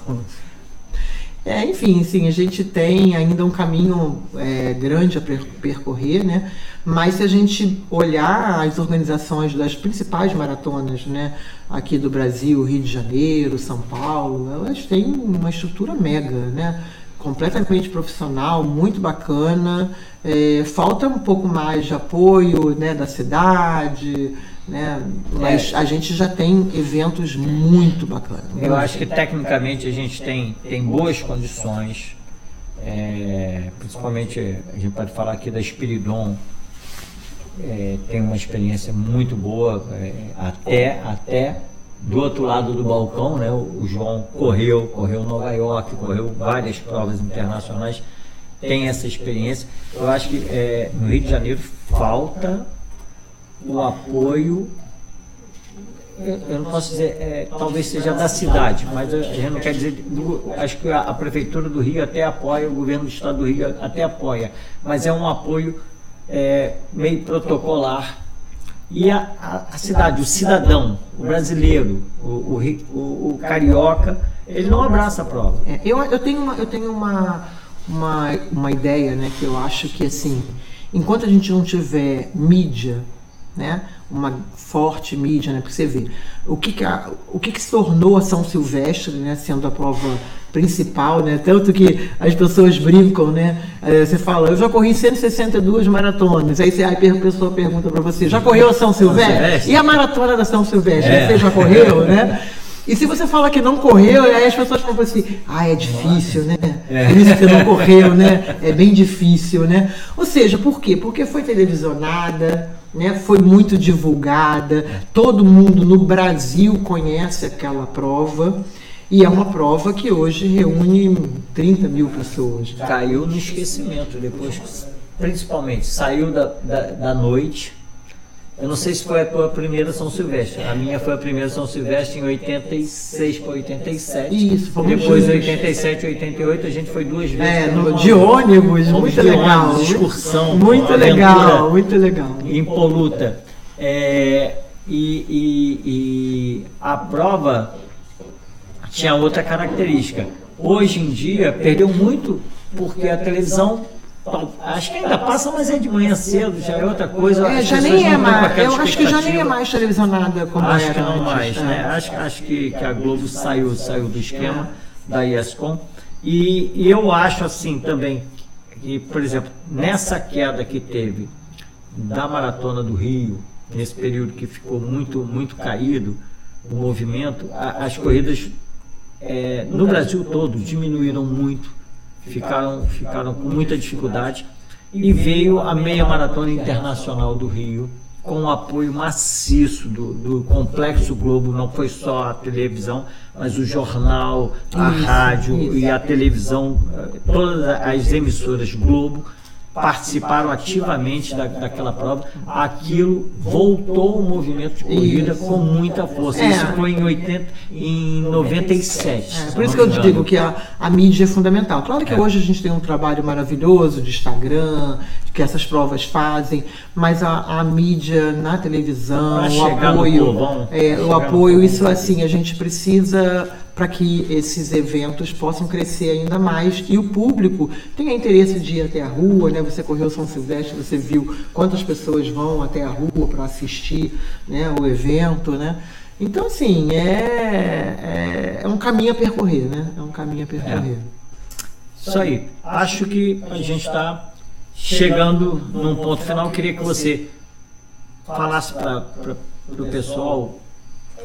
É, enfim, sim, a gente tem ainda um caminho é, grande a percorrer, né? Mas se a gente olhar as organizações das principais maratonas, né, aqui do Brasil, Rio de Janeiro, São Paulo, elas têm uma estrutura mega, né? completamente profissional, muito bacana. É, falta um pouco mais de apoio né, da cidade, né? Mas é. a gente já tem eventos muito bacanas. Eu acho que tecnicamente a gente tem, tem boas condições, é, principalmente a gente pode falar aqui da Espiridon, é, tem uma experiência muito boa, é, até, até do outro lado do balcão, né? O, João correu, correu Nova York, correu várias provas internacionais, tem essa experiência. Eu acho que é, no Rio de Janeiro falta o apoio, eu não posso dizer, é, talvez seja da cidade, mas a gente não quer dizer, do, acho que a, a, Prefeitura do Rio até apoia, o governo do Estado do Rio até apoia, mas é um apoio é, meio protocolar. E a, a, cidade, o cidadão, o brasileiro, o, o, o, o carioca, ele não abraça a prova. É, eu, eu tenho, uma, eu tenho uma, uma, uma ideia, né, que eu acho que assim, enquanto a gente não tiver mídia né? uma forte mídia, né? Porque você vê o que, que, a, o que, que se tornou a São Silvestre, né? Sendo a prova principal, né? Tanto que as pessoas brincam, né? É, você fala, eu já corri 162 maratonas. Aí você, aí a pessoa pergunta para você, já correu a São Silvestre? Silvestre? E a maratona da São Silvestre? É. Você já correu, né? (laughs) E se você fala que não correu, aí as pessoas falam assim, ah, é difícil, né? É. Por isso que não correu, né? É bem difícil, né? Ou seja, por quê? Porque foi televisionada, né? foi muito divulgada, todo mundo no Brasil conhece aquela prova. E é uma prova que hoje reúne 30 mil pessoas. Caiu no esquecimento depois, principalmente, saiu da, da, da noite eu não sei se foi a tua primeira São Silvestre. A minha foi a primeira São Silvestre em 86 para 87. Isso, fomos Depois, em 87 e 88, a gente foi duas vezes. É, no, de ônibus, muito de legal. Ônibus, excursão. Muito legal, muito legal. Impoluta. É, e, e, e a prova tinha outra característica. Hoje em dia, perdeu muito porque a televisão Acho que ainda passa, mas é de manhã cedo, já é outra coisa. É, já nem é mais. Eu acho que já nem é mais televisionada como acho era. Acho que não antes, mais, né? Acho, acho que, que a Globo saiu, saiu do esquema da ESCOM. E, e eu acho assim também que, por exemplo, nessa queda que teve da maratona do Rio, nesse período que ficou muito, muito caído o movimento, a, as corridas é, no Brasil todo diminuíram muito ficaram, ficaram com muita dificuldade. E veio a meia maratona internacional do Rio, com o apoio maciço do, do, Complexo Globo, não foi só a televisão, mas o jornal, a rádio e a televisão, eh, todas as emissoras Globo participaram ativamente da, daquela prova, aquilo voltou o movimento de corrida isso. com muita força. É. Isso foi em, 80, em 97. É, por isso que eu digo que a, a mídia é fundamental. Claro que é. hoje a gente tem um trabalho maravilhoso de Instagram, que essas provas fazem, mas a, a mídia na televisão, o apoio, é, o apoio, isso assim, a gente precisa para que esses eventos possam crescer ainda mais e o público tenha interesse de ir até a rua, né? Você correu São Silvestre, você viu quantas pessoas vão até a rua para assistir, né, o evento, né? Então, assim, é, é, é, um caminho a percorrer, né? É um caminho a percorrer. É. Isso aí. Acho que a gente está chegando num ponto final. Eu queria que você falasse para o pessoal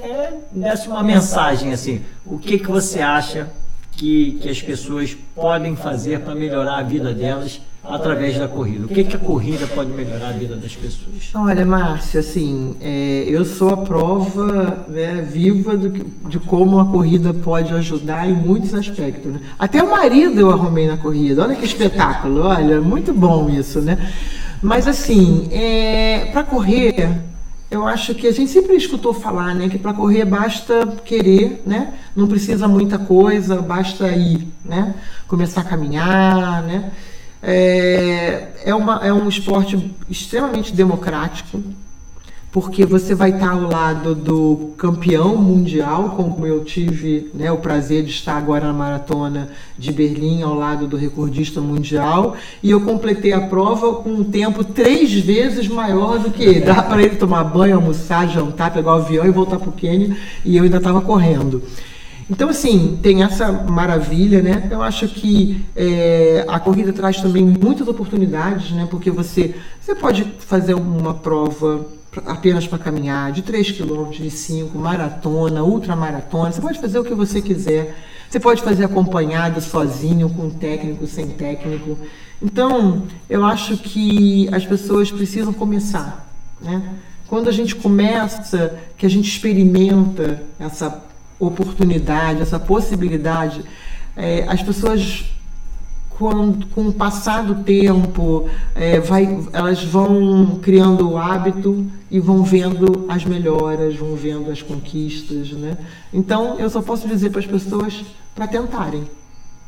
é, desse uma mensagem assim. O que, que você acha que, que as pessoas podem fazer para melhorar a vida delas através da corrida? O que, que a corrida pode melhorar a vida das pessoas? Olha, Márcia, assim, é, eu sou a prova né, viva do, de como a corrida pode ajudar em muitos aspectos. Né? Até o marido eu arrumei na corrida. Olha que espetáculo, olha, muito bom isso, né? Mas assim, é, para correr, eu acho que a gente sempre escutou falar, né, que para correr basta querer, né? Não precisa muita coisa, basta ir, né? Começar a caminhar, né? É, é, uma, é um esporte extremamente democrático, porque você vai estar ao lado do campeão mundial, como eu tive né, o prazer de estar agora na maratona de Berlim, ao lado do recordista mundial, e eu completei a prova com um tempo três vezes maior do que ele. Dá para ele tomar banho, almoçar, jantar, pegar o avião e voltar para o Quênia, e eu ainda estava correndo. Então, assim, tem essa maravilha, né? Eu acho que é, a corrida traz também muitas oportunidades, né? Porque você, você pode fazer uma prova apenas para caminhar, de 3 km, de 5, maratona, ultramaratona, você pode fazer o que você quiser. Você pode fazer acompanhado, sozinho, com técnico, sem técnico. Então, eu acho que as pessoas precisam começar. Né? Quando a gente começa, que a gente experimenta essa oportunidade, essa possibilidade, é, as pessoas com, com o passar do tempo, é, vai, elas vão criando o hábito e vão vendo as melhoras, vão vendo as conquistas, né? Então, eu só posso dizer para as pessoas para tentarem.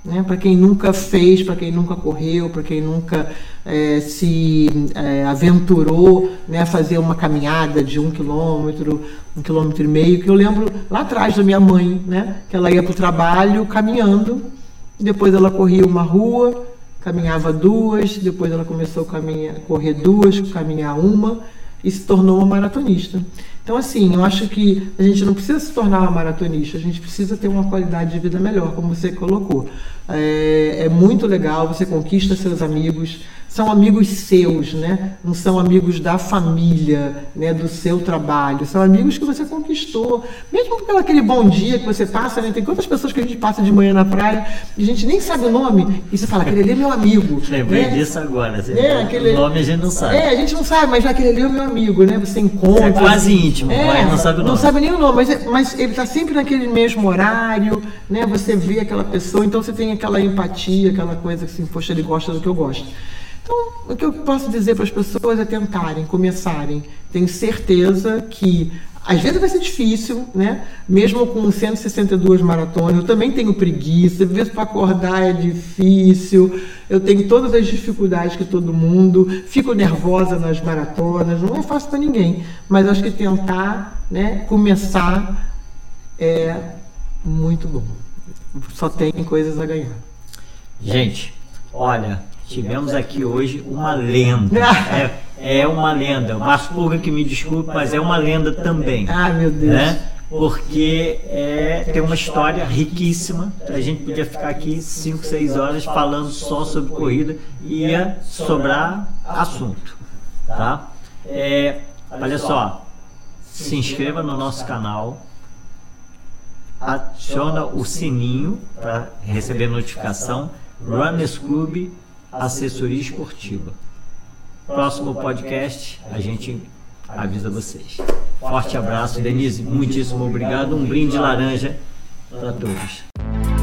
Né? Para quem nunca fez, para quem nunca correu, para quem nunca é, se é, aventurou né, a fazer uma caminhada de um quilômetro, um quilômetro e meio, que eu lembro lá atrás da minha mãe, né, que ela ia para o trabalho caminhando depois ela corria uma rua, caminhava duas, depois ela começou a caminhar, correr duas, caminhar uma, e se tornou uma maratonista. Então, assim, eu acho que a gente não precisa se tornar uma maratonista, a gente precisa ter uma qualidade de vida melhor, como você colocou. É, é muito legal, você conquista seus amigos, são amigos seus, né? Não são amigos da família, né? Do seu trabalho. São amigos que você conquistou. Mesmo pelo aquele bom dia que você passa, né? Tem quantas pessoas que a gente passa de manhã na praia e a gente nem sabe o nome e você fala, aquele ali é meu amigo. Lembrei né? disso agora. Assim, É, aquele- O nome a gente não sabe. É, a gente não sabe, mas aquele ali é o meu amigo, né? Você encontra. É quase íntimo, É, mas não sabe o Não nome. sabe nem o nome, mas, é- mas ele está sempre naquele mesmo horário, né? Você vê aquela pessoa, então você tem aquela empatia, aquela coisa que assim, poxa, ele gosta do que eu gosto. Então, o que eu posso dizer para as pessoas é tentarem, começarem. Tenho certeza que às vezes vai ser difícil, né? Mesmo com 162 maratonas, eu também tenho preguiça, às vezes para acordar é difícil, eu tenho todas as dificuldades que todo mundo, fico nervosa nas maratonas, não é fácil para ninguém, mas acho que tentar, né, começar é muito bom. Só tem coisas a ganhar. Gente, olha, tivemos aqui hoje uma lenda. É, é uma lenda. Pulga que me desculpe, mas é uma lenda também. Ah, meu Deus. Né? Porque é, tem uma história riquíssima. A gente podia ficar aqui 5, 6 horas falando só sobre corrida e ia sobrar assunto. Tá? É, olha só, se inscreva no nosso canal, aciona o sininho para receber notificação. Runners Club Assessoria Esportiva. Próximo podcast a gente avisa vocês. Forte abraço, Denise. Muitíssimo obrigado. Um brinde laranja para todos.